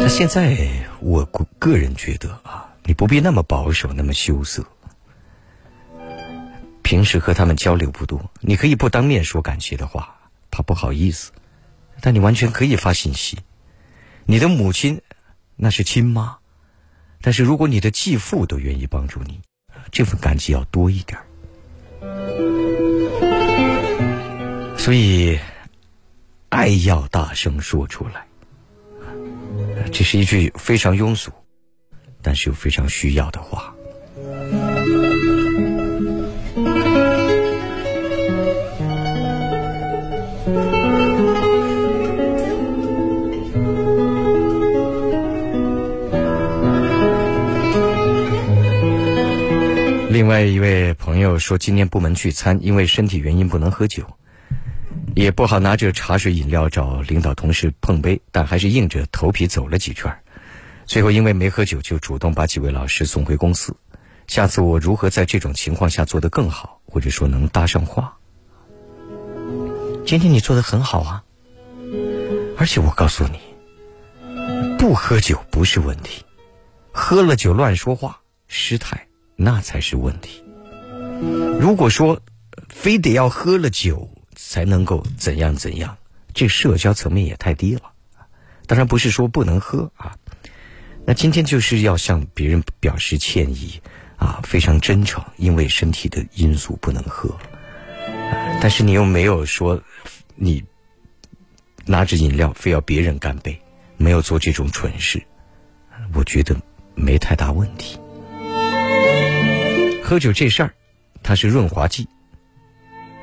那现在我个人觉得啊，你不必那么保守，那么羞涩。平时和他们交流不多，你可以不当面说感谢的话，怕不好意思，但你完全可以发信息。你的母亲，那是亲妈。但是，如果你的继父都愿意帮助你，这份感激要多一点。所以，爱要大声说出来。这是一句非常庸俗，但是又非常需要的话。另外一位朋友说，今天部门聚餐，因为身体原因不能喝酒，也不好拿着茶水饮料找领导同事碰杯，但还是硬着头皮走了几圈。最后因为没喝酒，就主动把几位老师送回公司。下次我如何在这种情况下做得更好，或者说能搭上话？今天你做的很好啊，而且我告诉你，不喝酒不是问题，喝了酒乱说话失态。那才是问题。如果说非得要喝了酒才能够怎样怎样，这社交层面也太低了。当然不是说不能喝啊。那今天就是要向别人表示歉意啊，非常真诚，因为身体的因素不能喝。但是你又没有说你拿着饮料非要别人干杯，没有做这种蠢事，我觉得没太大问题。喝酒这事儿，它是润滑剂，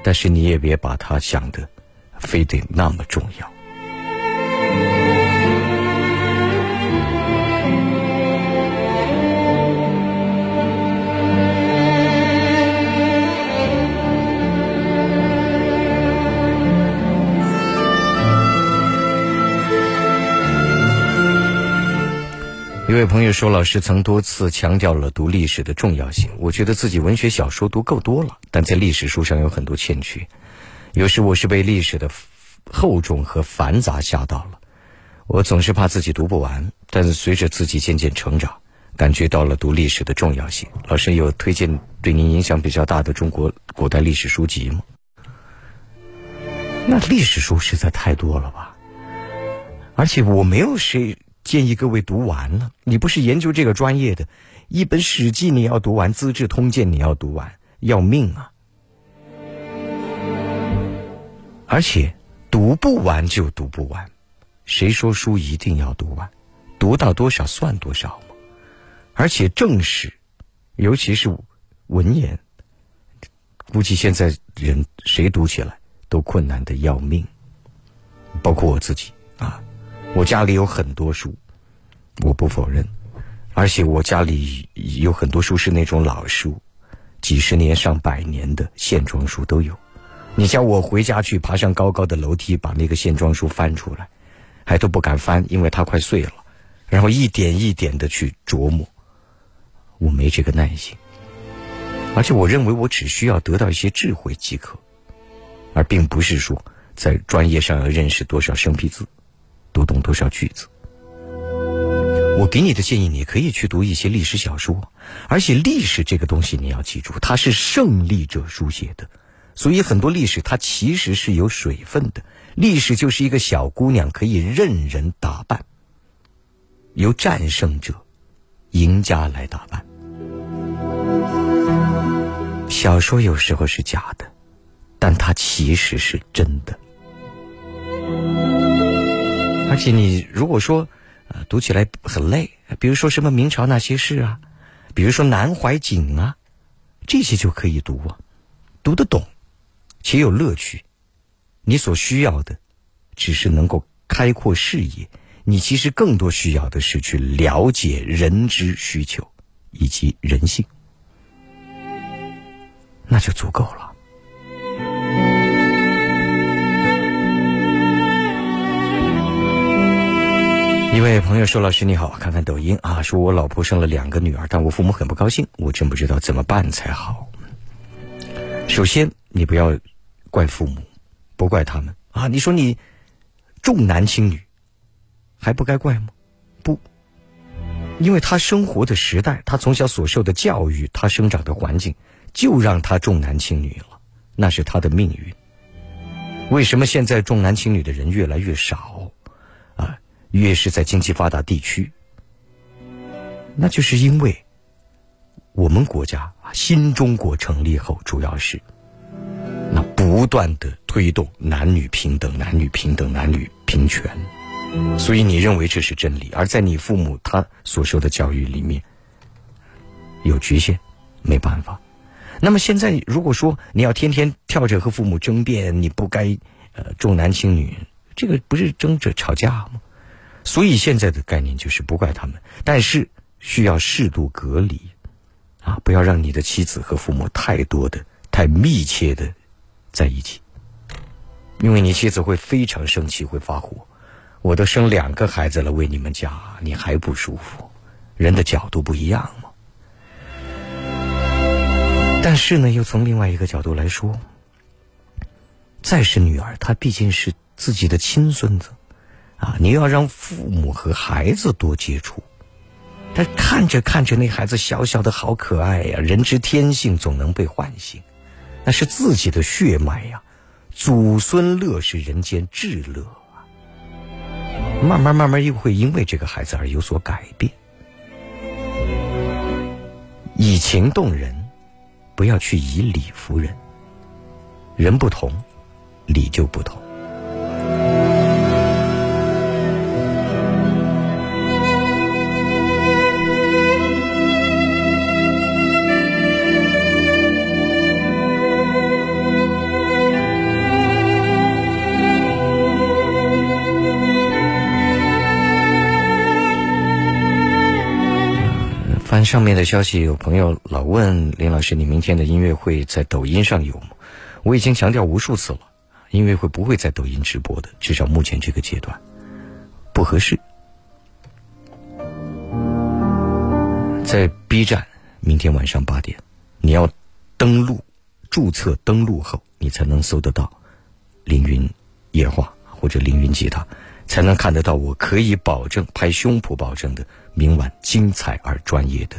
但是你也别把它想的非得那么重要。一位朋友说：“老师曾多次强调了读历史的重要性。我觉得自己文学小说读够多了，但在历史书上有很多欠缺。有时我是被历史的厚重和繁杂吓到了。我总是怕自己读不完，但随着自己渐渐成长，感觉到了读历史的重要性。老师有推荐对您影响比较大的中国古代历史书籍吗？那历史书实在太多了吧？而且我没有谁。”建议各位读完了，你不是研究这个专业的，一本《史记》你要读完，《资治通鉴》你要读完，要命啊！而且读不完就读不完，谁说书一定要读完？读到多少算多少嘛。而且正史，尤其是文言，估计现在人谁读起来都困难的要命，包括我自己。我家里有很多书，我不否认，而且我家里有很多书是那种老书，几十年、上百年的线装书都有。你叫我回家去爬上高高的楼梯，把那个线装书翻出来，还都不敢翻，因为它快碎了。然后一点一点的去琢磨，我没这个耐心。而且我认为我只需要得到一些智慧即可，而并不是说在专业上要认识多少生僻字，读懂多少句子。我给你的建议，你可以去读一些历史小说，而且历史这个东西你要记住，它是胜利者书写的，所以很多历史它其实是有水分的。历史就是一个小姑娘可以任人打扮，由战胜者、赢家来打扮。小说有时候是假的，但它其实是真的。而且你如果说，呃，读起来很累，比如说什么明朝那些事啊，比如说南怀瑾啊，这些就可以读啊，读得懂，且有乐趣。你所需要的，只是能够开阔视野。你其实更多需要的是去了解人之需求，以及人性，那就足够了。一位朋友说：“老师你好，看看抖音啊，说我老婆生了两个女儿，但我父母很不高兴，我真不知道怎么办才好。首先，你不要怪父母，不怪他们啊。你说你重男轻女，还不该怪吗？不，因为他生活的时代，他从小所受的教育，他生长的环境，就让他重男轻女了，那是他的命运。为什么现在重男轻女的人越来越少？”越是在经济发达地区，那就是因为我们国家新中国成立后，主要是那不断的推动男女平等、男女平等、男女平权，所以你认为这是真理，而在你父母他所受的教育里面有局限，没办法。那么现在如果说你要天天跳着和父母争辩，你不该呃重男轻女，这个不是争着吵架吗？所以现在的概念就是不怪他们，但是需要适度隔离，啊，不要让你的妻子和父母太多的、太密切的在一起，因为你妻子会非常生气，会发火。我都生两个孩子了，为你们家，你还不舒服？人的角度不一样嘛。但是呢，又从另外一个角度来说，再是女儿，她毕竟是自己的亲孙子。啊，你要让父母和孩子多接触，但看着看着那孩子小小的好可爱呀，人之天性总能被唤醒，那是自己的血脉呀，祖孙乐是人间至乐啊。慢慢慢慢又会因为这个孩子而有所改变，以情动人，不要去以理服人，人不同，理就不同。上面的消息，有朋友老问林老师：“你明天的音乐会在抖音上有吗？”我已经强调无数次了，音乐会不会在抖音直播的，至少目前这个阶段不合适。在 B 站，明天晚上八点，你要登录注册登录后，你才能搜得到凌云夜话或者凌云吉他，才能看得到。我可以保证，拍胸脯保证的。明晚精彩而专业的，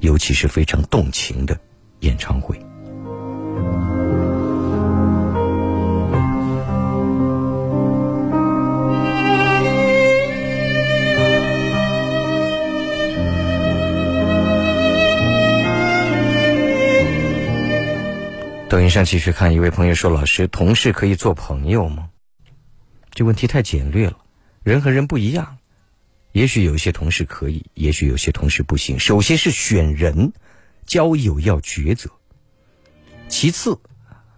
尤其是非常动情的演唱会。抖音上继续看，一位朋友说：“老师，同事可以做朋友吗？”这问题太简略了，人和人不一样。也许有些同事可以，也许有些同事不行。首先是选人，交友要抉择。其次，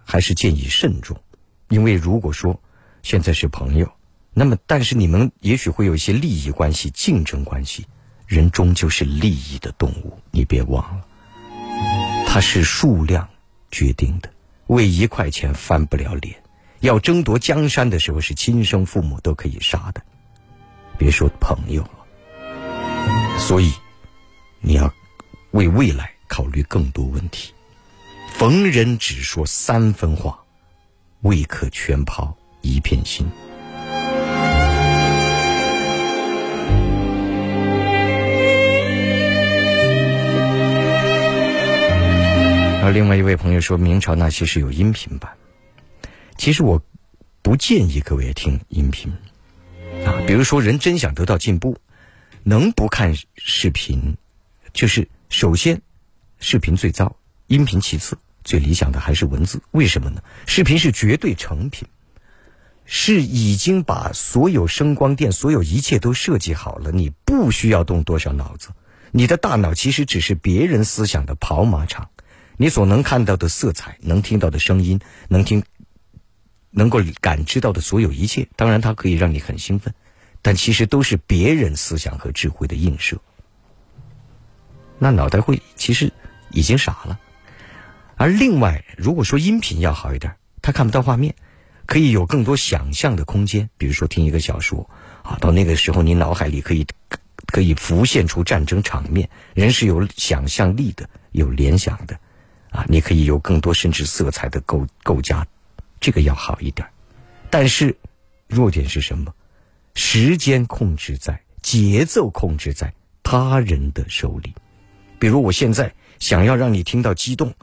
还是建议慎重，因为如果说现在是朋友，那么，但是你们也许会有一些利益关系、竞争关系。人终究是利益的动物，你别忘了，它是数量决定的。为一块钱翻不了脸，要争夺江山的时候，是亲生父母都可以杀的，别说朋友了。所以，你要为未来考虑更多问题。逢人只说三分话，未可全抛一片心。而另外一位朋友说明朝那些是有音频版，其实我不建议各位听音频。比如说，人真想得到进步，能不看视频，就是首先视频最糟，音频其次，最理想的还是文字。为什么呢？视频是绝对成品，是已经把所有声光电、所有一切都设计好了，你不需要动多少脑子，你的大脑其实只是别人思想的跑马场。你所能看到的色彩，能听到的声音，能听、能够感知到的所有一切，当然它可以让你很兴奋，但其实都是别人思想和智慧的映射。那脑袋会其实已经傻了。而另外，如果说音频要好一点，他看不到画面，可以有更多想象的空间。比如说听一个小说啊，到那个时候你脑海里可以可以浮现出战争场面，人是有想象力的，有联想的。啊，你可以有更多甚至色彩的构构架，这个要好一点。但是弱点是什么？时间控制在，节奏控制在他人的手里。比如我现在想要让你听到激动，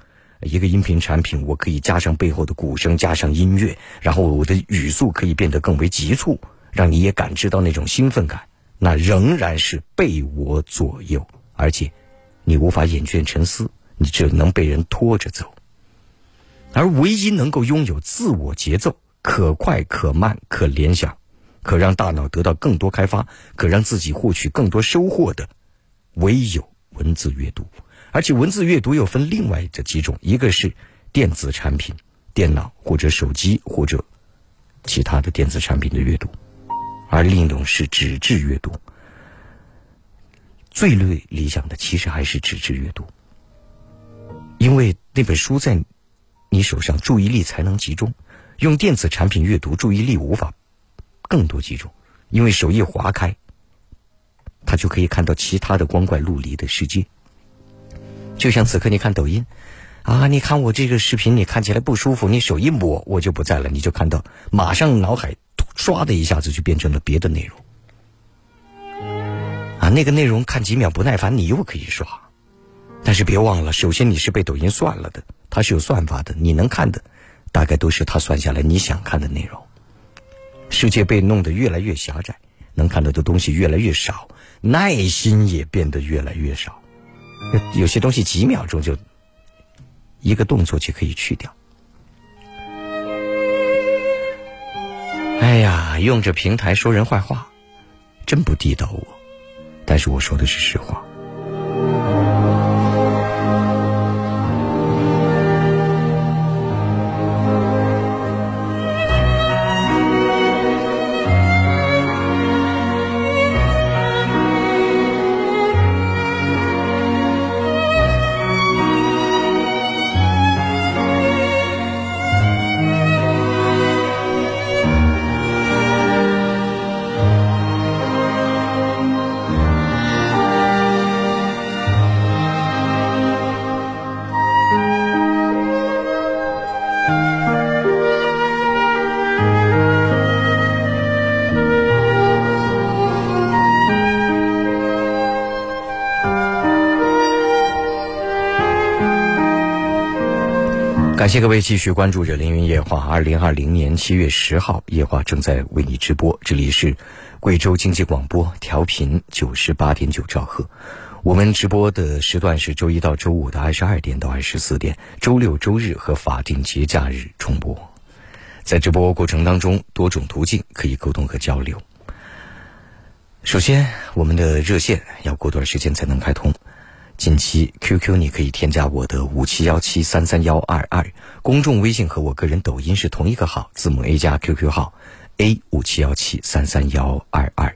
一个音频产品，我可以加上背后的鼓声，加上音乐，然后我的语速可以变得更为急促，让你也感知到那种兴奋感。那仍然是被我左右，而且你无法眼倦沉思。你只能被人拖着走，而唯一能够拥有自我节奏、可快可慢、可联想、可让大脑得到更多开发、可让自己获取更多收获的，唯有文字阅读。而且文字阅读又分另外的几种：一个是电子产品、电脑或者手机或者其他的电子产品的阅读，而另一种是纸质阅读。最最理想的其实还是纸质阅读。因为那本书在你手上，注意力才能集中。用电子产品阅读，注意力无法更多集中，因为手一划开，他就可以看到其他的光怪陆离的世界。就像此刻你看抖音，啊，你看我这个视频，你看起来不舒服，你手一抹，我就不在了，你就看到，马上脑海唰的一下子就变成了别的内容。啊，那个内容看几秒不耐烦，你又可以刷。但是别忘了，首先你是被抖音算了的，它是有算法的，你能看的，大概都是它算下来你想看的内容。世界被弄得越来越狭窄，能看到的东西越来越少，耐心也变得越来越少。有些东西几秒钟就一个动作就可以去掉。哎呀，用这平台说人坏话，真不地道我。但是我说的是实话。感谢各位继续关注《热凌云夜话》。二零二零年七月十号，夜话正在为你直播。这里是贵州经济广播，调频九十八点九兆赫。我们直播的时段是周一到周五的二十二点到二十四点，周六、周日和法定节假日重播。在直播过程当中，多种途径可以沟通和交流。首先，我们的热线要过段时间才能开通。近期 QQ 你可以添加我的五七幺七三三幺二二，公众微信和我个人抖音是同一个号，字母 A 加 QQ 号 A 五七幺七三三幺二二。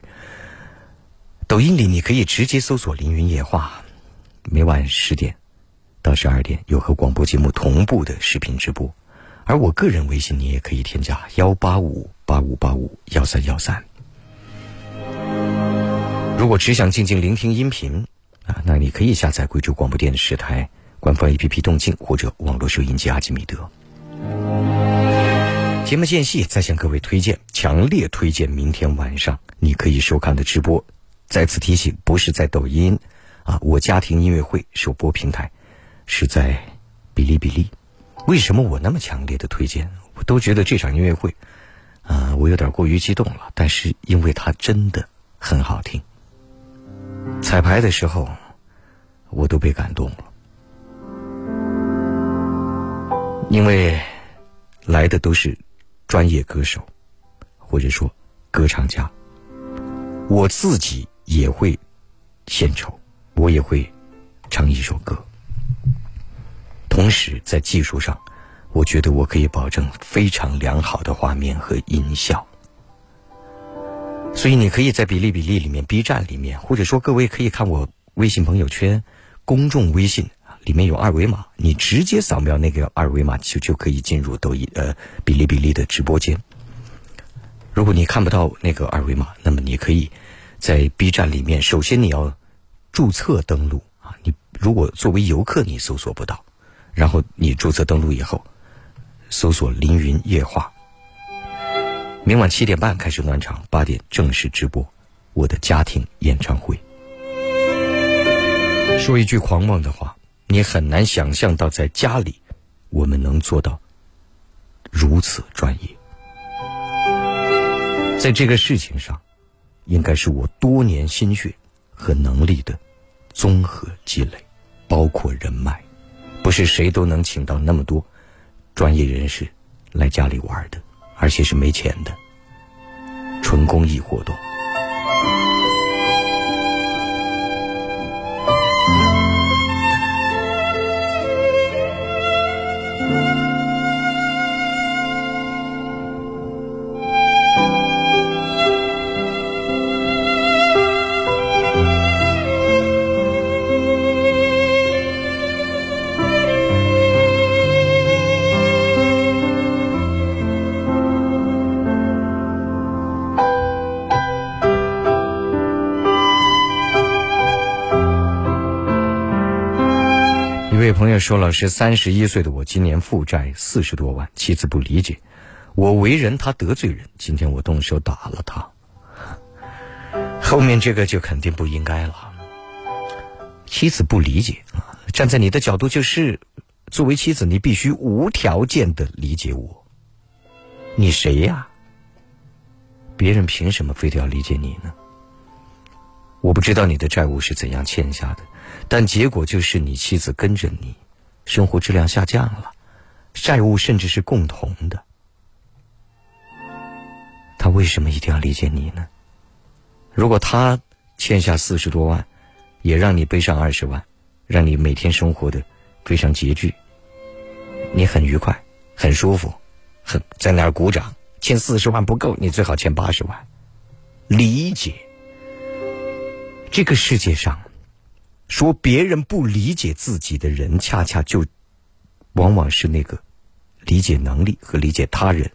抖音里你可以直接搜索“凌云夜话”，每晚十点到十二点有和广播节目同步的视频直播。而我个人微信你也可以添加幺八五八五八五幺三幺三。如果只想静静聆听音频啊，那你可以下载贵州广播电视台官方 APP“ 动静”或者网络收音机阿基米德。节目间隙再向各位推荐，强烈推荐明天晚上你可以收看的直播。再次提醒，不是在抖音啊，我家庭音乐会首播平台是在哔哩哔哩。为什么我那么强烈的推荐？我都觉得这场音乐会，啊，我有点过于激动了。但是因为它真的很好听，彩排的时候我都被感动了。因为来的都是专业歌手，或者说歌唱家，我自己也会献丑，我也会唱一首歌。同时，在技术上，我觉得我可以保证非常良好的画面和音效。所以，你可以在哔哩哔哩里面、B 站里面，或者说各位可以看我微信朋友圈、公众微信里面有二维码，你直接扫描那个二维码就就可以进入抖音呃哔哩哔哩的直播间。如果你看不到那个二维码，那么你可以在 B 站里面，首先你要注册登录啊。你如果作为游客，你搜索不到。然后你注册登录以后，搜索“凌云夜话”。明晚七点半开始暖场，八点正式直播我的家庭演唱会。说一句狂妄的话，你很难想象到在家里我们能做到如此专业。在这个事情上，应该是我多年心血和能力的综合积累，包括人脉。不是谁都能请到那么多专业人士来家里玩的，而且是没钱的，纯公益活动。说：“老师，三十一岁的我今年负债四十多万，妻子不理解我为人，他得罪人。今天我动手打了他。后面这个就肯定不应该了。妻子不理解啊，站在你的角度就是，作为妻子，你必须无条件的理解我。你谁呀？别人凭什么非得要理解你呢？我不知道你的债务是怎样欠下的。”但结果就是你妻子跟着你，生活质量下降了，债务甚至是共同的。他为什么一定要理解你呢？如果他欠下四十多万，也让你背上二十万，让你每天生活的非常拮据，你很愉快，很舒服，很在那儿鼓掌。欠四十万不够，你最好欠八十万。理解，这个世界上。说别人不理解自己的人，恰恰就往往是那个理解能力和理解他人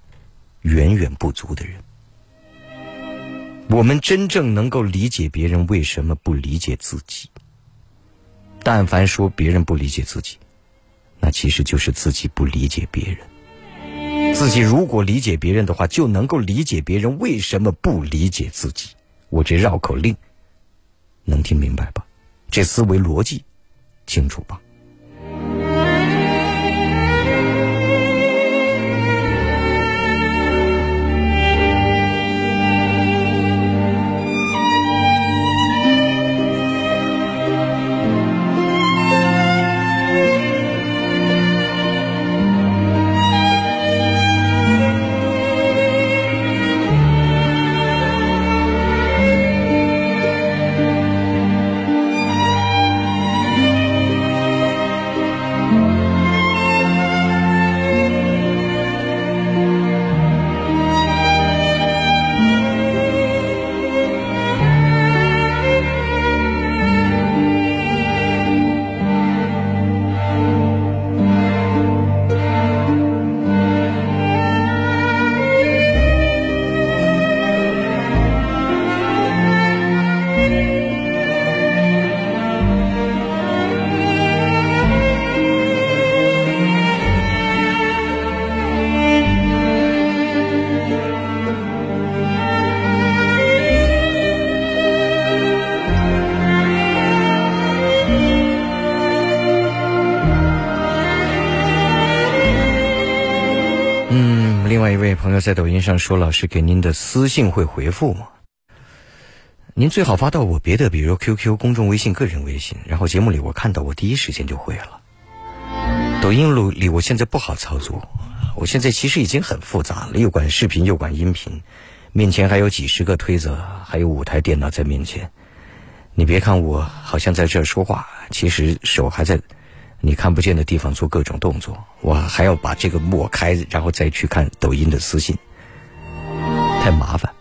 远远不足的人。我们真正能够理解别人为什么不理解自己。但凡说别人不理解自己，那其实就是自己不理解别人。自己如果理解别人的话，就能够理解别人为什么不理解自己。我这绕口令能听明白吧？这思维逻辑清楚吧？友在抖音上说：“老师给您的私信会回复吗？您最好发到我别的，比如 QQ、公众微信、个人微信，然后节目里我看到，我第一时间就回了。抖音录里我现在不好操作，我现在其实已经很复杂了，又管视频又管音频，面前还有几十个推子，还有五台电脑在面前。你别看我好像在这说话，其实手还在。”你看不见的地方做各种动作，我还要把这个抹开，然后再去看抖音的私信，太麻烦。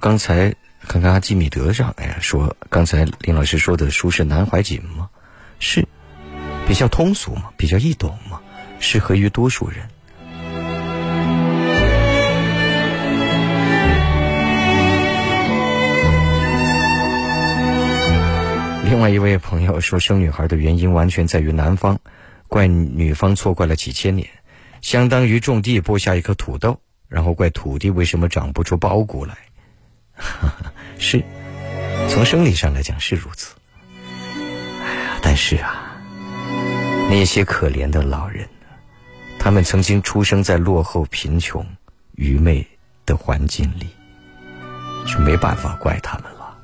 刚才看看阿基米德上，哎呀，说刚才林老师说的书是南怀瑾吗？是，比较通俗嘛，比较易懂嘛，适合于多数人。另外一位朋友说，生女孩的原因完全在于男方，怪女方错怪了几千年，相当于种地播下一颗土豆，然后怪土地为什么长不出苞谷来。是，从生理上来讲是如此。但是啊，那些可怜的老人，他们曾经出生在落后、贫穷、愚昧的环境里，就没办法怪他们了。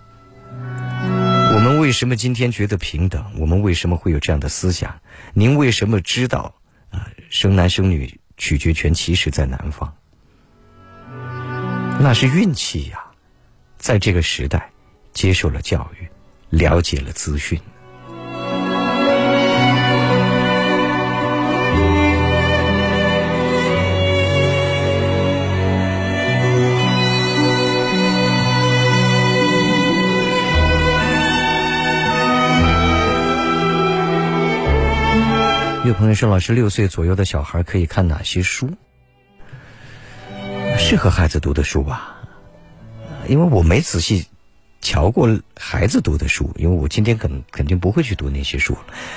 我们为什么今天觉得平等？我们为什么会有这样的思想？您为什么知道啊？生男生女取决权其实在男方，那是运气呀。在这个时代，接受了教育，了解了资讯。有朋友说：“老师，六岁左右的小孩可以看哪些书？适合孩子读的书吧？”因为我没仔细瞧过孩子读的书，因为我今天肯肯定不会去读那些书。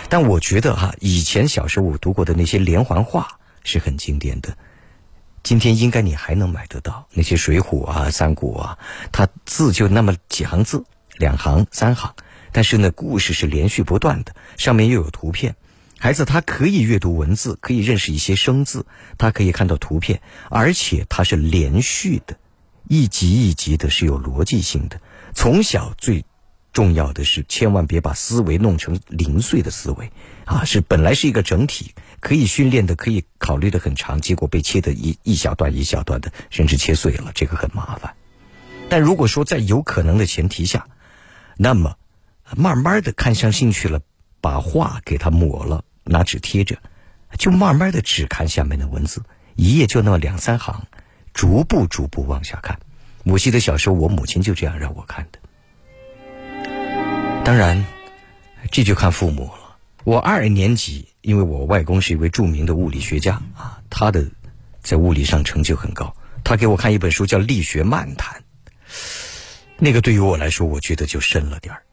但我觉得哈，以前小时候我读过的那些连环画是很经典的。今天应该你还能买得到那些《水浒》啊、《三国》啊，它字就那么几行字，两行、三行，但是呢，故事是连续不断的，上面又有图片。孩子他可以阅读文字，可以认识一些生字，他可以看到图片，而且它是连续的。一集一集的是有逻辑性的。从小最重要的是，千万别把思维弄成零碎的思维啊！是本来是一个整体，可以训练的，可以考虑的很长，结果被切的一一小段一小段的，甚至切碎了，这个很麻烦。但如果说在有可能的前提下，那么慢慢的看上兴趣了，把画给它抹了，拿纸贴着，就慢慢的只看下面的文字，一页就那么两三行。逐步逐步往下看，我记得小时候我母亲就这样让我看的。当然，这就看父母了。我二年级，因为我外公是一位著名的物理学家啊，他的在物理上成就很高。他给我看一本书叫《力学漫谈》，那个对于我来说，我觉得就深了点儿。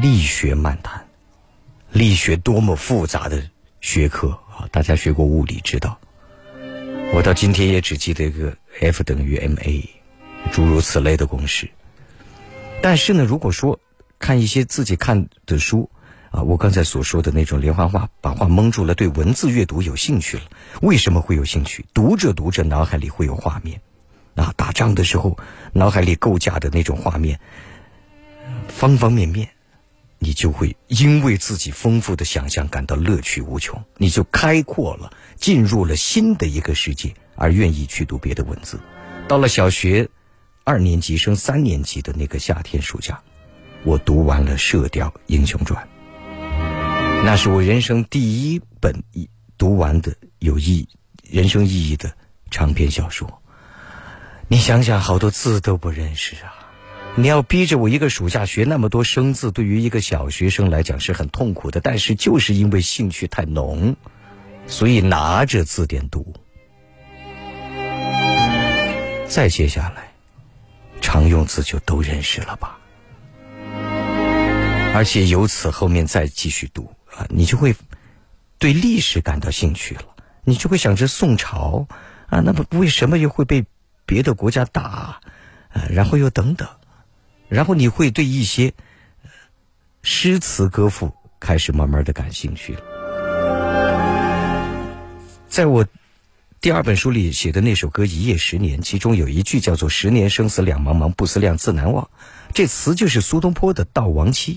力学漫谈，力学多么复杂的学科啊！大家学过物理知道。我到今天也只记得一个 F 等于 ma，诸如此类的公式。但是呢，如果说看一些自己看的书，啊，我刚才所说的那种连环画，把画蒙住了，对文字阅读有兴趣了。为什么会有兴趣？读着读着，脑海里会有画面，啊，打仗的时候，脑海里构架的那种画面，方方面面。你就会因为自己丰富的想象感到乐趣无穷，你就开阔了，进入了新的一个世界，而愿意去读别的文字。到了小学二年级升三年级的那个夏天暑假，我读完了《射雕英雄传》，那是我人生第一本读完的有意人生意义的长篇小说。你想想，好多字都不认识啊！你要逼着我一个暑假学那么多生字，对于一个小学生来讲是很痛苦的。但是就是因为兴趣太浓，所以拿着字典读。再接下来，常用字就都认识了吧？而且由此后面再继续读啊，你就会对历史感到兴趣了。你就会想着宋朝啊，那么为什么又会被？别的国家打，呃，然后又等等，然后你会对一些诗词歌赋开始慢慢的感兴趣了。在我第二本书里写的那首歌《一夜十年》，其中有一句叫做“十年生死两茫茫，不思量，自难忘”，这词就是苏东坡的《悼亡妻》。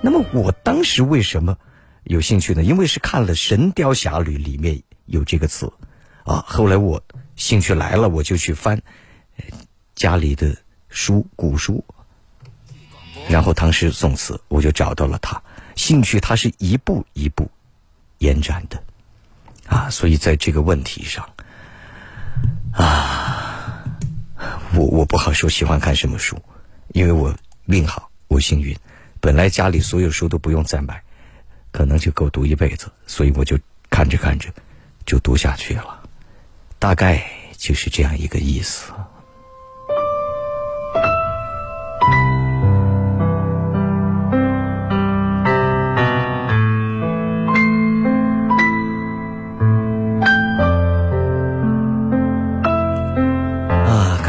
那么我当时为什么有兴趣呢？因为是看了《神雕侠侣》里面有这个词，啊，后来我。兴趣来了，我就去翻家里的书，古书，然后唐诗宋词，我就找到了它。兴趣它是一步一步延展的，啊，所以在这个问题上，啊，我我不好说喜欢看什么书，因为我命好，我幸运，本来家里所有书都不用再买，可能就够读一辈子，所以我就看着看着就读下去了。大概就是这样一个意思。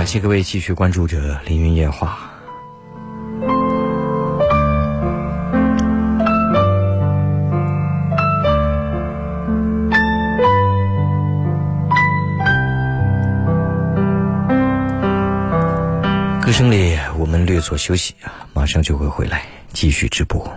谢各位继续关注着《凌云夜话》。歌声里，我们略作休息啊，马上就会回来继续直播。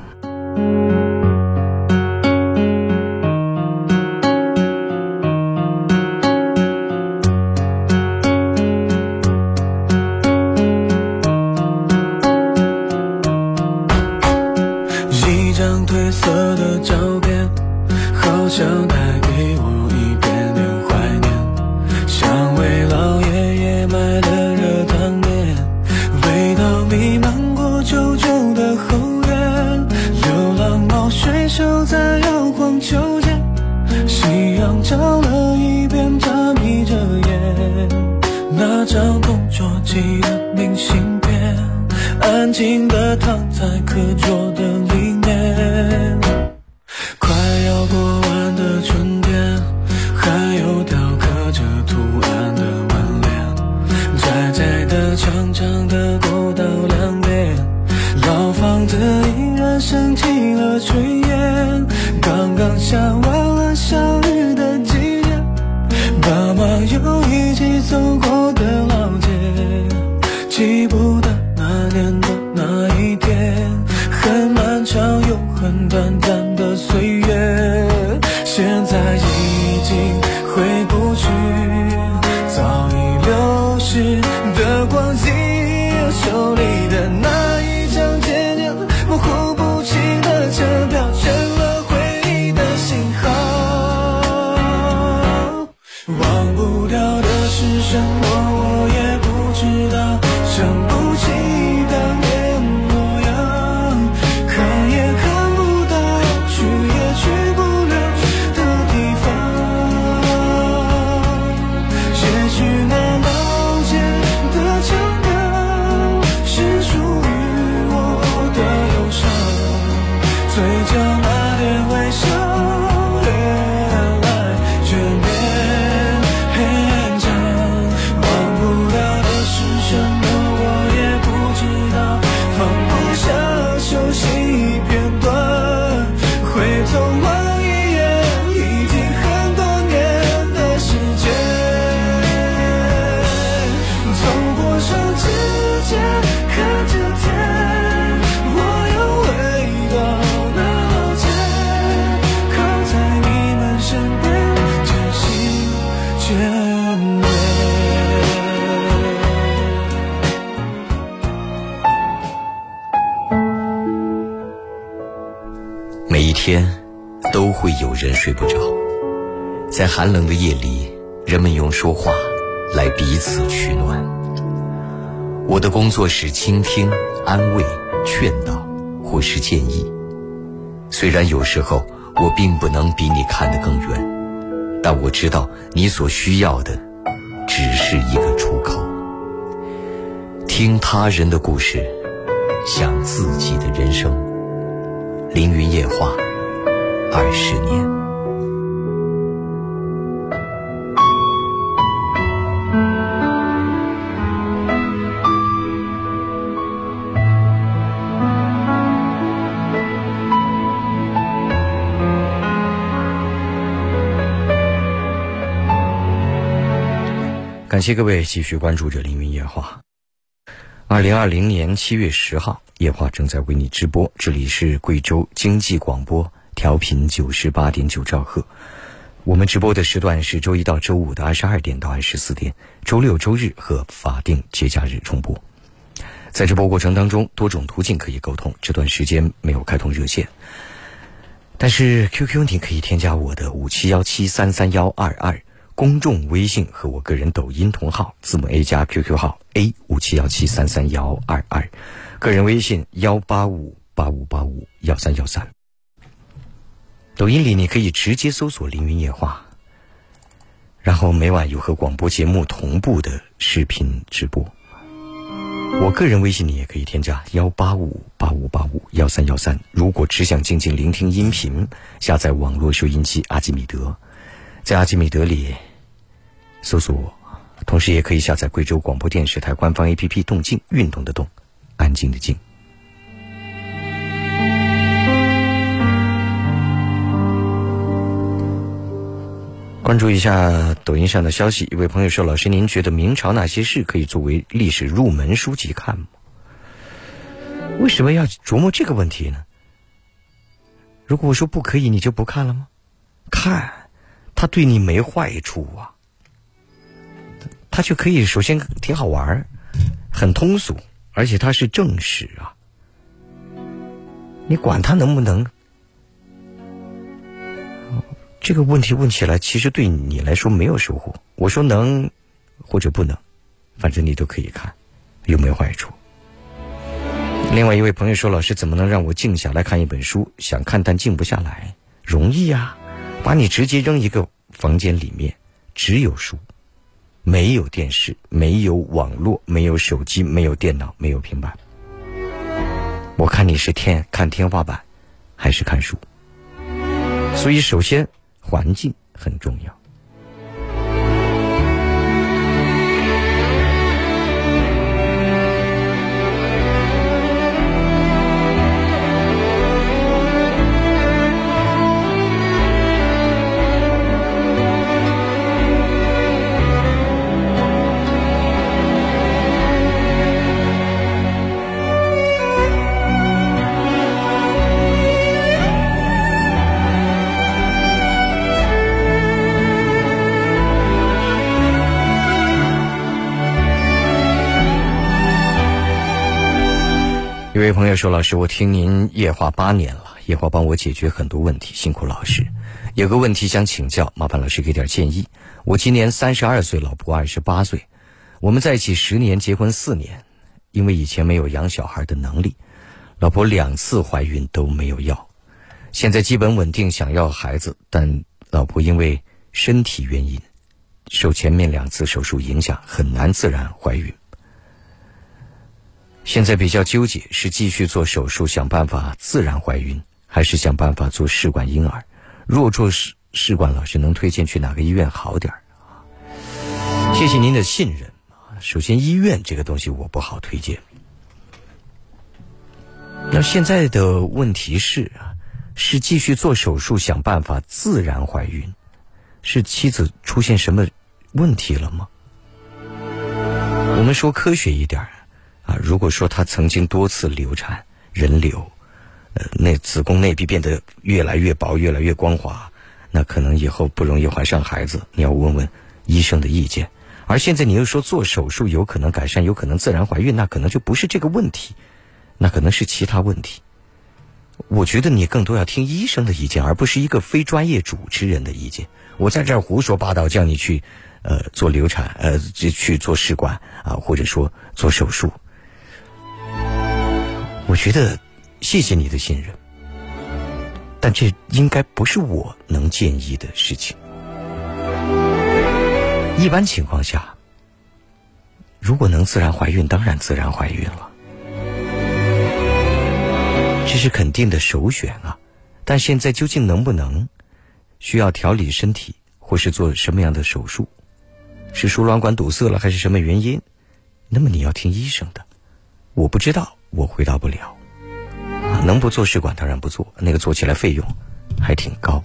倾听、安慰、劝导，或是建议。虽然有时候我并不能比你看得更远，但我知道你所需要的只是一个出口。听他人的故事，想自己的人生。凌云夜话，二十年。感谢各位继续关注着凌云夜话。二零二零年七月十号，夜话正在为你直播。这里是贵州经济广播，调频九十八点九兆赫。我们直播的时段是周一到周五的二十二点到二十四点，周六、周日和法定节假日重播。在直播过程当中，多种途径可以沟通。这段时间没有开通热线，但是 QQ 你可以添加我的五七幺七三三幺二二。公众微信和我个人抖音同号，字母 A 加 QQ 号 A 五七幺七三三幺二二，个人微信幺八五八五八五幺三幺三。抖音里你可以直接搜索“凌云夜话”，然后每晚有和广播节目同步的视频直播。我个人微信你也可以添加幺八五八五八五幺三幺三。如果只想静静聆听音频，下载网络收音机阿基米德。在阿基米德里搜索我，同时也可以下载贵州广播电视台官方 APP《动静》，运动的动，安静的静。关注一下抖音上的消息，一位朋友说：“老师，您觉得明朝那些事可以作为历史入门书籍看吗？为什么要琢磨这个问题呢？如果我说不可以，你就不看了吗？看。”他对你没坏处啊，他就可以首先挺好玩很通俗，而且他是正史啊。你管他能不能？这个问题问起来，其实对你来说没有收获。我说能或者不能，反正你都可以看，有没有坏处？另外一位朋友说：“老师，怎么能让我静下来看一本书？想看但静不下来，容易呀。”把你直接扔一个房间里面，只有书，没有电视，没有网络，没有手机，没有电脑，没有平板。我看你是天看天花板，还是看书？所以，首先环境很重要。一位朋友说：“老师，我听您夜话八年了，夜话帮我解决很多问题，辛苦老师。有个问题想请教，麻烦老师给点建议。我今年三十二岁，老婆二十八岁，我们在一起十年，结婚四年。因为以前没有养小孩的能力，老婆两次怀孕都没有要。现在基本稳定，想要孩子，但老婆因为身体原因，受前面两次手术影响，很难自然怀孕。”现在比较纠结，是继续做手术想办法自然怀孕，还是想办法做试管婴儿？若做试试管，老师能推荐去哪个医院好点儿？谢谢您的信任首先，医院这个东西我不好推荐。那现在的问题是啊，是继续做手术想办法自然怀孕，是妻子出现什么问题了吗？我们说科学一点儿。如果说她曾经多次流产、人流，呃，那子宫内壁变得越来越薄、越来越光滑，那可能以后不容易怀上孩子。你要问问医生的意见。而现在你又说做手术有可能改善，有可能自然怀孕，那可能就不是这个问题，那可能是其他问题。我觉得你更多要听医生的意见，而不是一个非专业主持人的意见。我在这儿胡说八道，叫你去，呃，做流产，呃，就去做试管啊，或者说做手术。我觉得，谢谢你的信任，但这应该不是我能建议的事情。一般情况下，如果能自然怀孕，当然自然怀孕了。这是肯定的首选啊，但现在究竟能不能，需要调理身体，或是做什么样的手术，是输卵管堵塞了还是什么原因？那么你要听医生的，我不知道，我回答不了。能不做试管当然不做，那个做起来费用还挺高。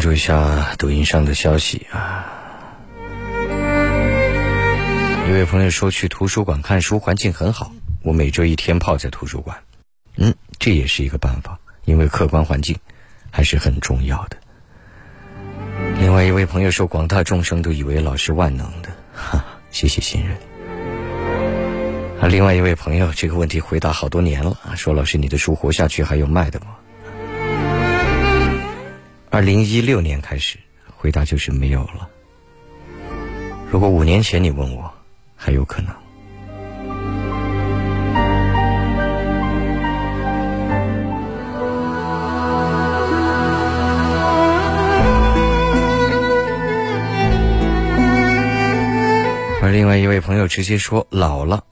关注一下抖音上的消息啊！一位朋友说去图书馆看书，环境很好，我每周一天泡在图书馆。嗯，这也是一个办法，因为客观环境还是很重要的。另外一位朋友说，广大众生都以为老师万能的，哈，谢谢信任。啊，另外一位朋友这个问题回答好多年了，说老师你的书活下去还有卖的吗？二零一六年开始，回答就是没有了。如果五年前你问我，还有可能。而另外一位朋友直接说老了，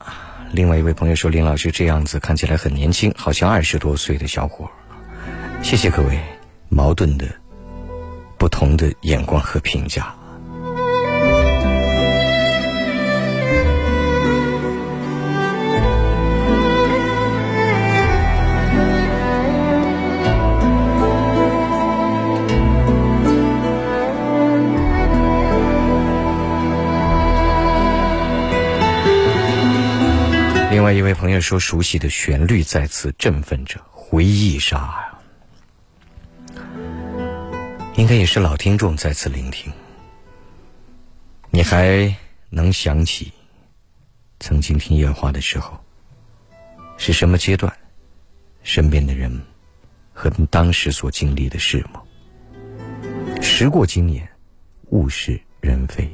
另外一位朋友说林老师这样子看起来很年轻，好像二十多岁的小伙。谢谢各位，矛盾的。不同的眼光和评价。另外一位朋友说：“熟悉的旋律再次振奋着，回忆杀。”应该也是老听众再次聆听，你还能想起曾经听夜话的时候是什么阶段，身边的人和当时所经历的事吗？时过境迁，物是人非。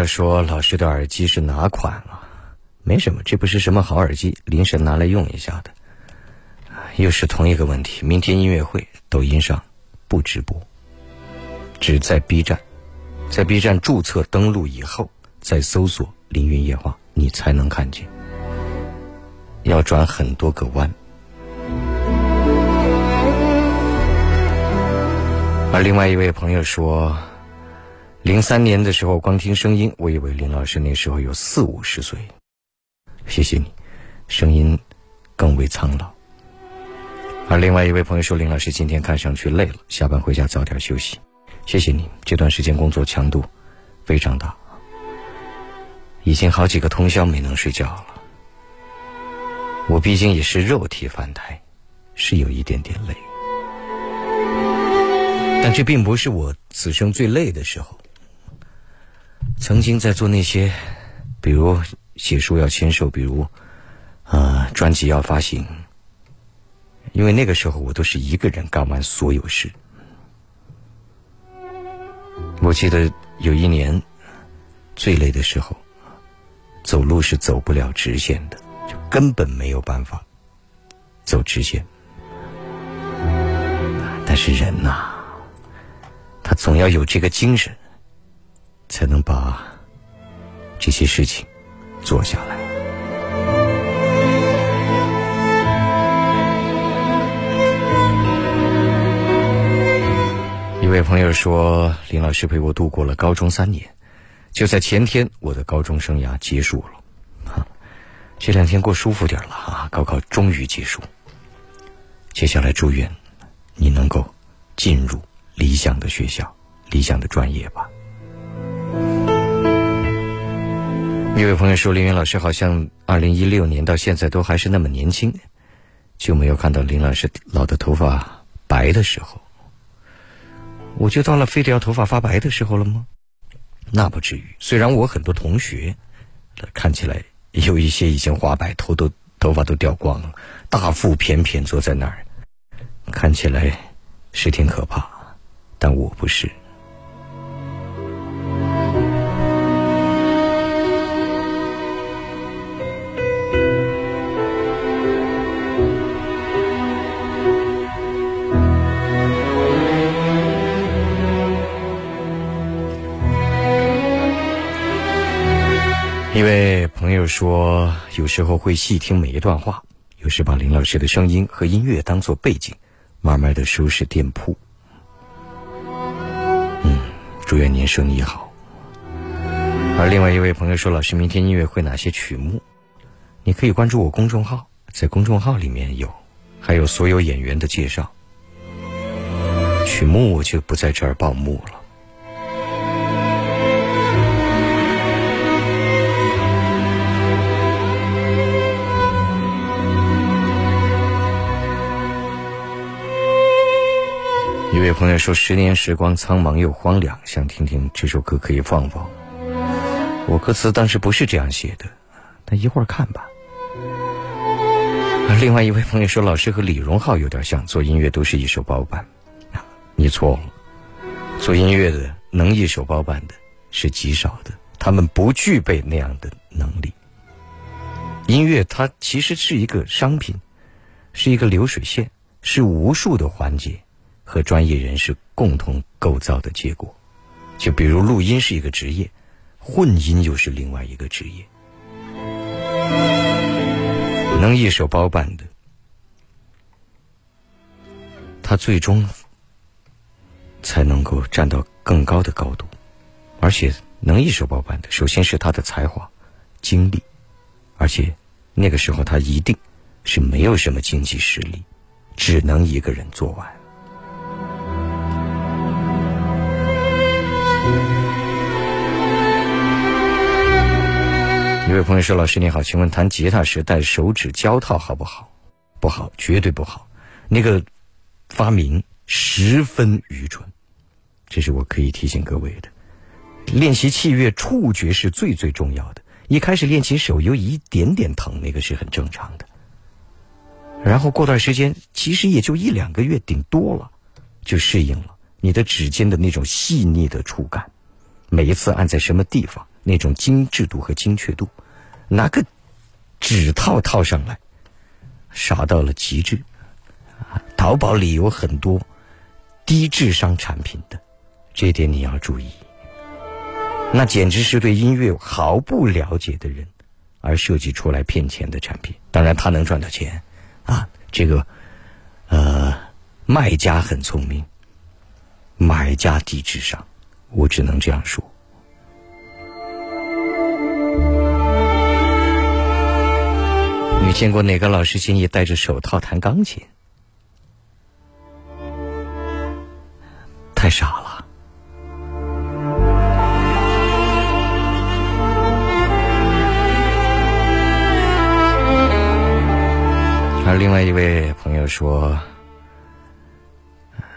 友说：“老师的耳机是哪款啊？没什么，这不是什么好耳机，临时拿来用一下的。又是同一个问题。明天音乐会，抖音上不直播，只在 B 站，在 B 站注册登录以后，再搜索‘凌云夜话’，你才能看见。要转很多个弯。而另外一位朋友说。”零三年的时候，光听声音，我以为林老师那时候有四五十岁。谢谢你，声音更为苍老。而另外一位朋友说，林老师今天看上去累了，下班回家早点休息。谢谢你，这段时间工作强度非常大，已经好几个通宵没能睡觉了。我毕竟也是肉体凡胎，是有一点点累，但这并不是我此生最累的时候。曾经在做那些，比如写书要签售，比如啊专辑要发行，因为那个时候我都是一个人干完所有事。我记得有一年最累的时候，走路是走不了直线的，就根本没有办法走直线。但是人呐，他总要有这个精神。才能把这些事情做下来。一位朋友说：“林老师陪我度过了高中三年，就在前天，我的高中生涯结束了。哈，这两天过舒服点了啊！高考终于结束，接下来祝愿你能够进入理想的学校、理想的专业吧。”一位朋友说：“林云老师好像二零一六年到现在都还是那么年轻，就没有看到林老师老的头发白的时候。我就到了非得要头发发白的时候了吗？那不至于。虽然我很多同学看起来有一些已经花白头都头发都掉光了，大腹便便坐在那儿，看起来是挺可怕，但我不是。”一位朋友说，有时候会细听每一段话，有时把林老师的声音和音乐当做背景，慢慢的收拾店铺。嗯，祝愿您生意好。而另外一位朋友说，老师明天音乐会哪些曲目？你可以关注我公众号，在公众号里面有，还有所有演员的介绍。曲目我就不在这儿报幕了。位朋友说：“十年时光苍茫又荒凉，想听听这首歌，可以放放。”我歌词当时不是这样写的，但一会儿看吧。另外一位朋友说：“老师和李荣浩有点像，做音乐都是一手包办。”你错了，做音乐的能一手包办的是极少的，他们不具备那样的能力。音乐它其实是一个商品，是一个流水线，是无数的环节。和专业人士共同构造的结果，就比如录音是一个职业，混音又是另外一个职业。能一手包办的，他最终才能够站到更高的高度，而且能一手包办的，首先是他的才华、精力，而且那个时候他一定是没有什么经济实力，只能一个人做完。一位朋友说：“老师你好，请问弹吉他时戴手指胶套好不好？不好，绝对不好。那个发明十分愚蠢。这是我可以提醒各位的。练习器乐，触觉是最最重要的。一开始练琴手有一点点疼，那个是很正常的。然后过段时间，其实也就一两个月，顶多了，就适应了。你的指尖的那种细腻的触感。”每一次按在什么地方，那种精致度和精确度，拿个纸套套上来，傻到了极致。淘宝里有很多低智商产品的，这点你要注意。那简直是对音乐毫不了解的人而设计出来骗钱的产品。当然，他能赚到钱啊！这个，呃，卖家很聪明，买家低智商，我只能这样说。你见过哪个老师建议戴着手套弹钢琴？太傻了。而另外一位朋友说：“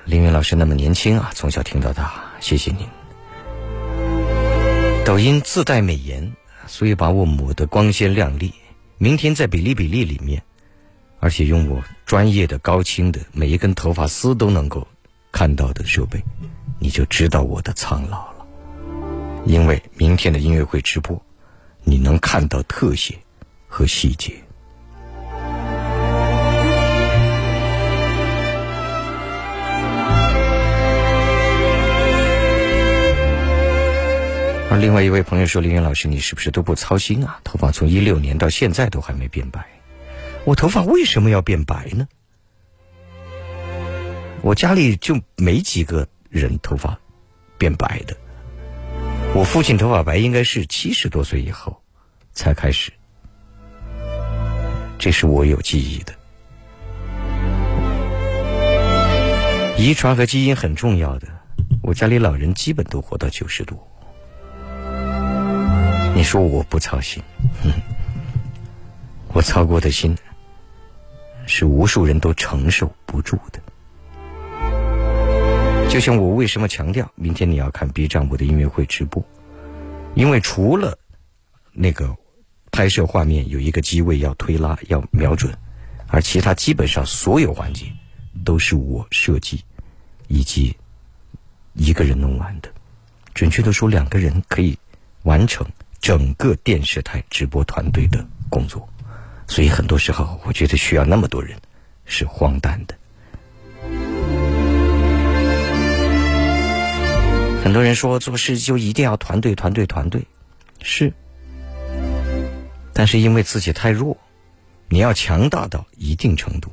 凌云老师那么年轻啊，从小听到大，谢谢您。抖音自带美颜，所以把我抹得光鲜亮丽。明天在比例比例里面，而且用我专业的高清的每一根头发丝都能够看到的设备，你就知道我的苍老了。因为明天的音乐会直播，你能看到特写和细节。”而另外一位朋友说：“林云老师，你是不是都不操心啊？头发从一六年到现在都还没变白，我头发为什么要变白呢？我家里就没几个人头发变白的。我父亲头发白应该是七十多岁以后才开始，这是我有记忆的。遗传和基因很重要的，我家里老人基本都活到九十多。”你说我不操心，我操过的心是无数人都承受不住的。就像我为什么强调明天你要看 B 站我的音乐会直播，因为除了那个拍摄画面有一个机位要推拉要瞄准，而其他基本上所有环节都是我设计以及一个人弄完的。准确的说，两个人可以完成。整个电视台直播团队的工作，所以很多时候我觉得需要那么多人是荒诞的。很多人说做事就一定要团队，团队，团队，是，但是因为自己太弱，你要强大到一定程度，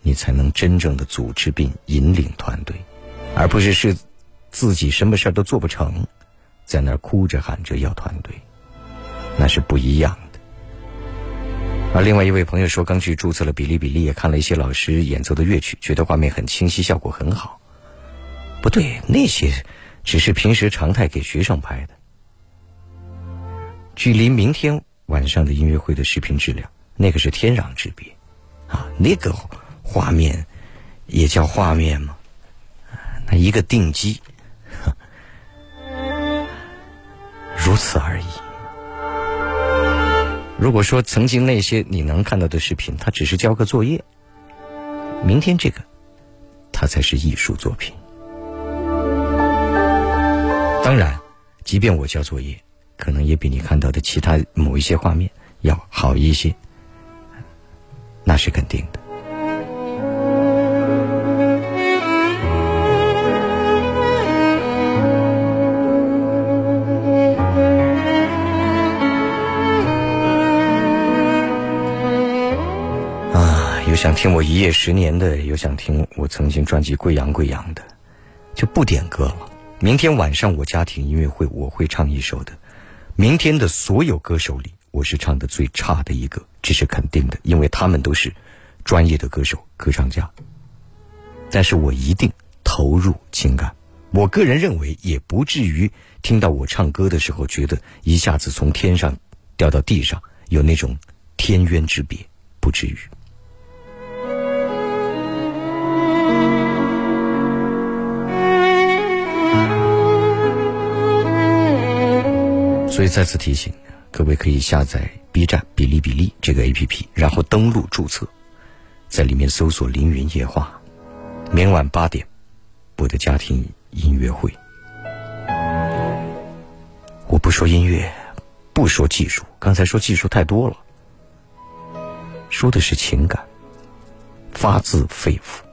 你才能真正的组织并引领团队，而不是是自己什么事儿都做不成，在那儿哭着喊着要团队。那是不一样的。而另外一位朋友说，刚去注册了比利比利，也看了一些老师演奏的乐曲，觉得画面很清晰，效果很好。不对，那些只是平时常态给学生拍的。距离明天晚上的音乐会的视频质量，那个是天壤之别啊！那个画面也叫画面吗？那一个定机，如此而已。如果说曾经那些你能看到的视频，它只是交个作业，明天这个，它才是艺术作品。当然，即便我交作业，可能也比你看到的其他某一些画面要好一些，那是肯定的。有想听我一夜十年的，有想听我曾经专辑贵阳贵阳的，就不点歌了。明天晚上我家庭音乐会，我会唱一首的。明天的所有歌手里，我是唱的最差的一个，这是肯定的，因为他们都是专业的歌手、歌唱家。但是我一定投入情感。我个人认为，也不至于听到我唱歌的时候，觉得一下子从天上掉到地上，有那种天渊之别，不至于。所以再次提醒，各位可以下载 B 站、哔哩哔哩这个 APP，然后登录注册，在里面搜索“凌云夜话”，明晚八点，我的家庭音乐会。我不说音乐，不说技术，刚才说技术太多了，说的是情感，发自肺腑。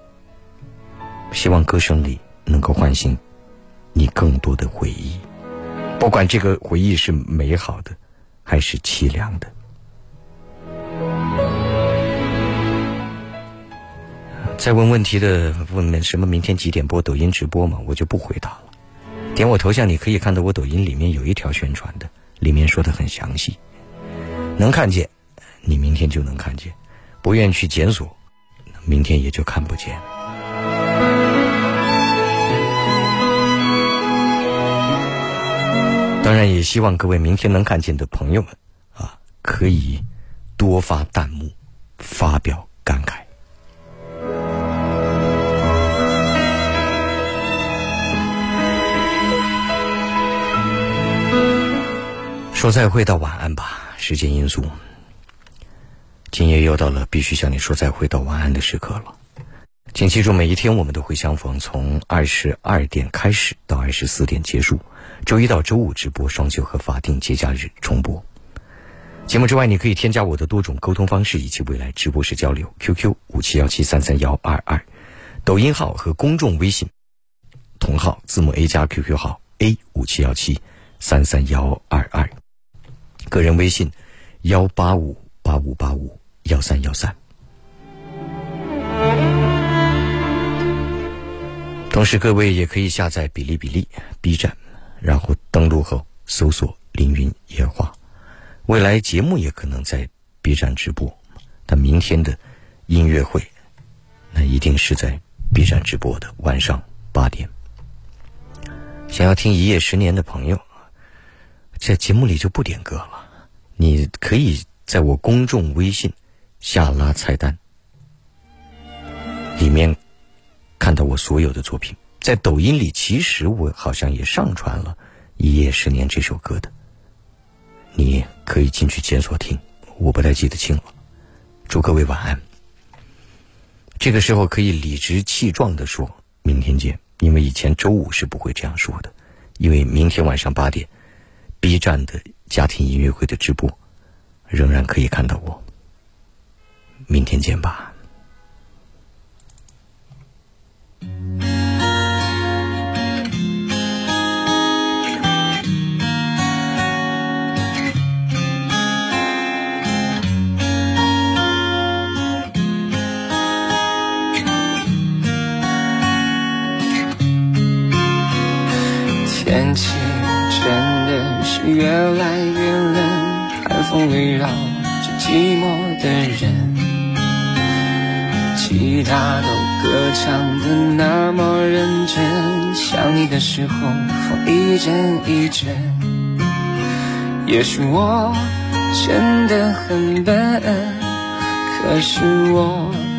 希望歌声里能够唤醒你更多的回忆，不管这个回忆是美好的，还是凄凉的。再问问题的问什么？明天几点播抖音直播嘛？我就不回答了。点我头像，你可以看到我抖音里面有一条宣传的，里面说的很详细。能看见，你明天就能看见；不愿去检索，明天也就看不见。当然，也希望各位明天能看见的朋友们啊，可以多发弹幕，发表感慨。说再会到晚安吧，时间因素，今夜又到了必须向你说再会到晚安的时刻了。请记住，每一天我们都会相逢，从二十二点开始到二十四点结束，周一到周五直播，双休和法定节假日重播。节目之外，你可以添加我的多种沟通方式以及未来直播时交流：QQ 五七幺七三三幺二二，抖音号和公众微信同号字母 A 加 QQ 号 A 五七幺七三三幺二二。个人微信：幺八五八五八五幺三幺三。同时，各位也可以下载哔哩哔哩、B 站，然后登录后搜索“凌云夜话”。未来节目也可能在 B 站直播，但明天的音乐会，那一定是在 B 站直播的，晚上八点。想要听一夜十年的朋友，在节目里就不点歌了。你可以在我公众微信下拉菜单，里面看到我所有的作品。在抖音里，其实我好像也上传了《一夜十年》这首歌的，你可以进去检索听。我不太记得清了。祝各位晚安。这个时候可以理直气壮的说明天见，因为以前周五是不会这样说的，因为明天晚上八点，B 站的。家庭音乐会的直播，仍然可以看到我。明天见吧。越来越来。风围绕着寂寞的人，其他都歌唱的那么认真，想你的时候风一阵一阵。也许我真的很笨，可是我。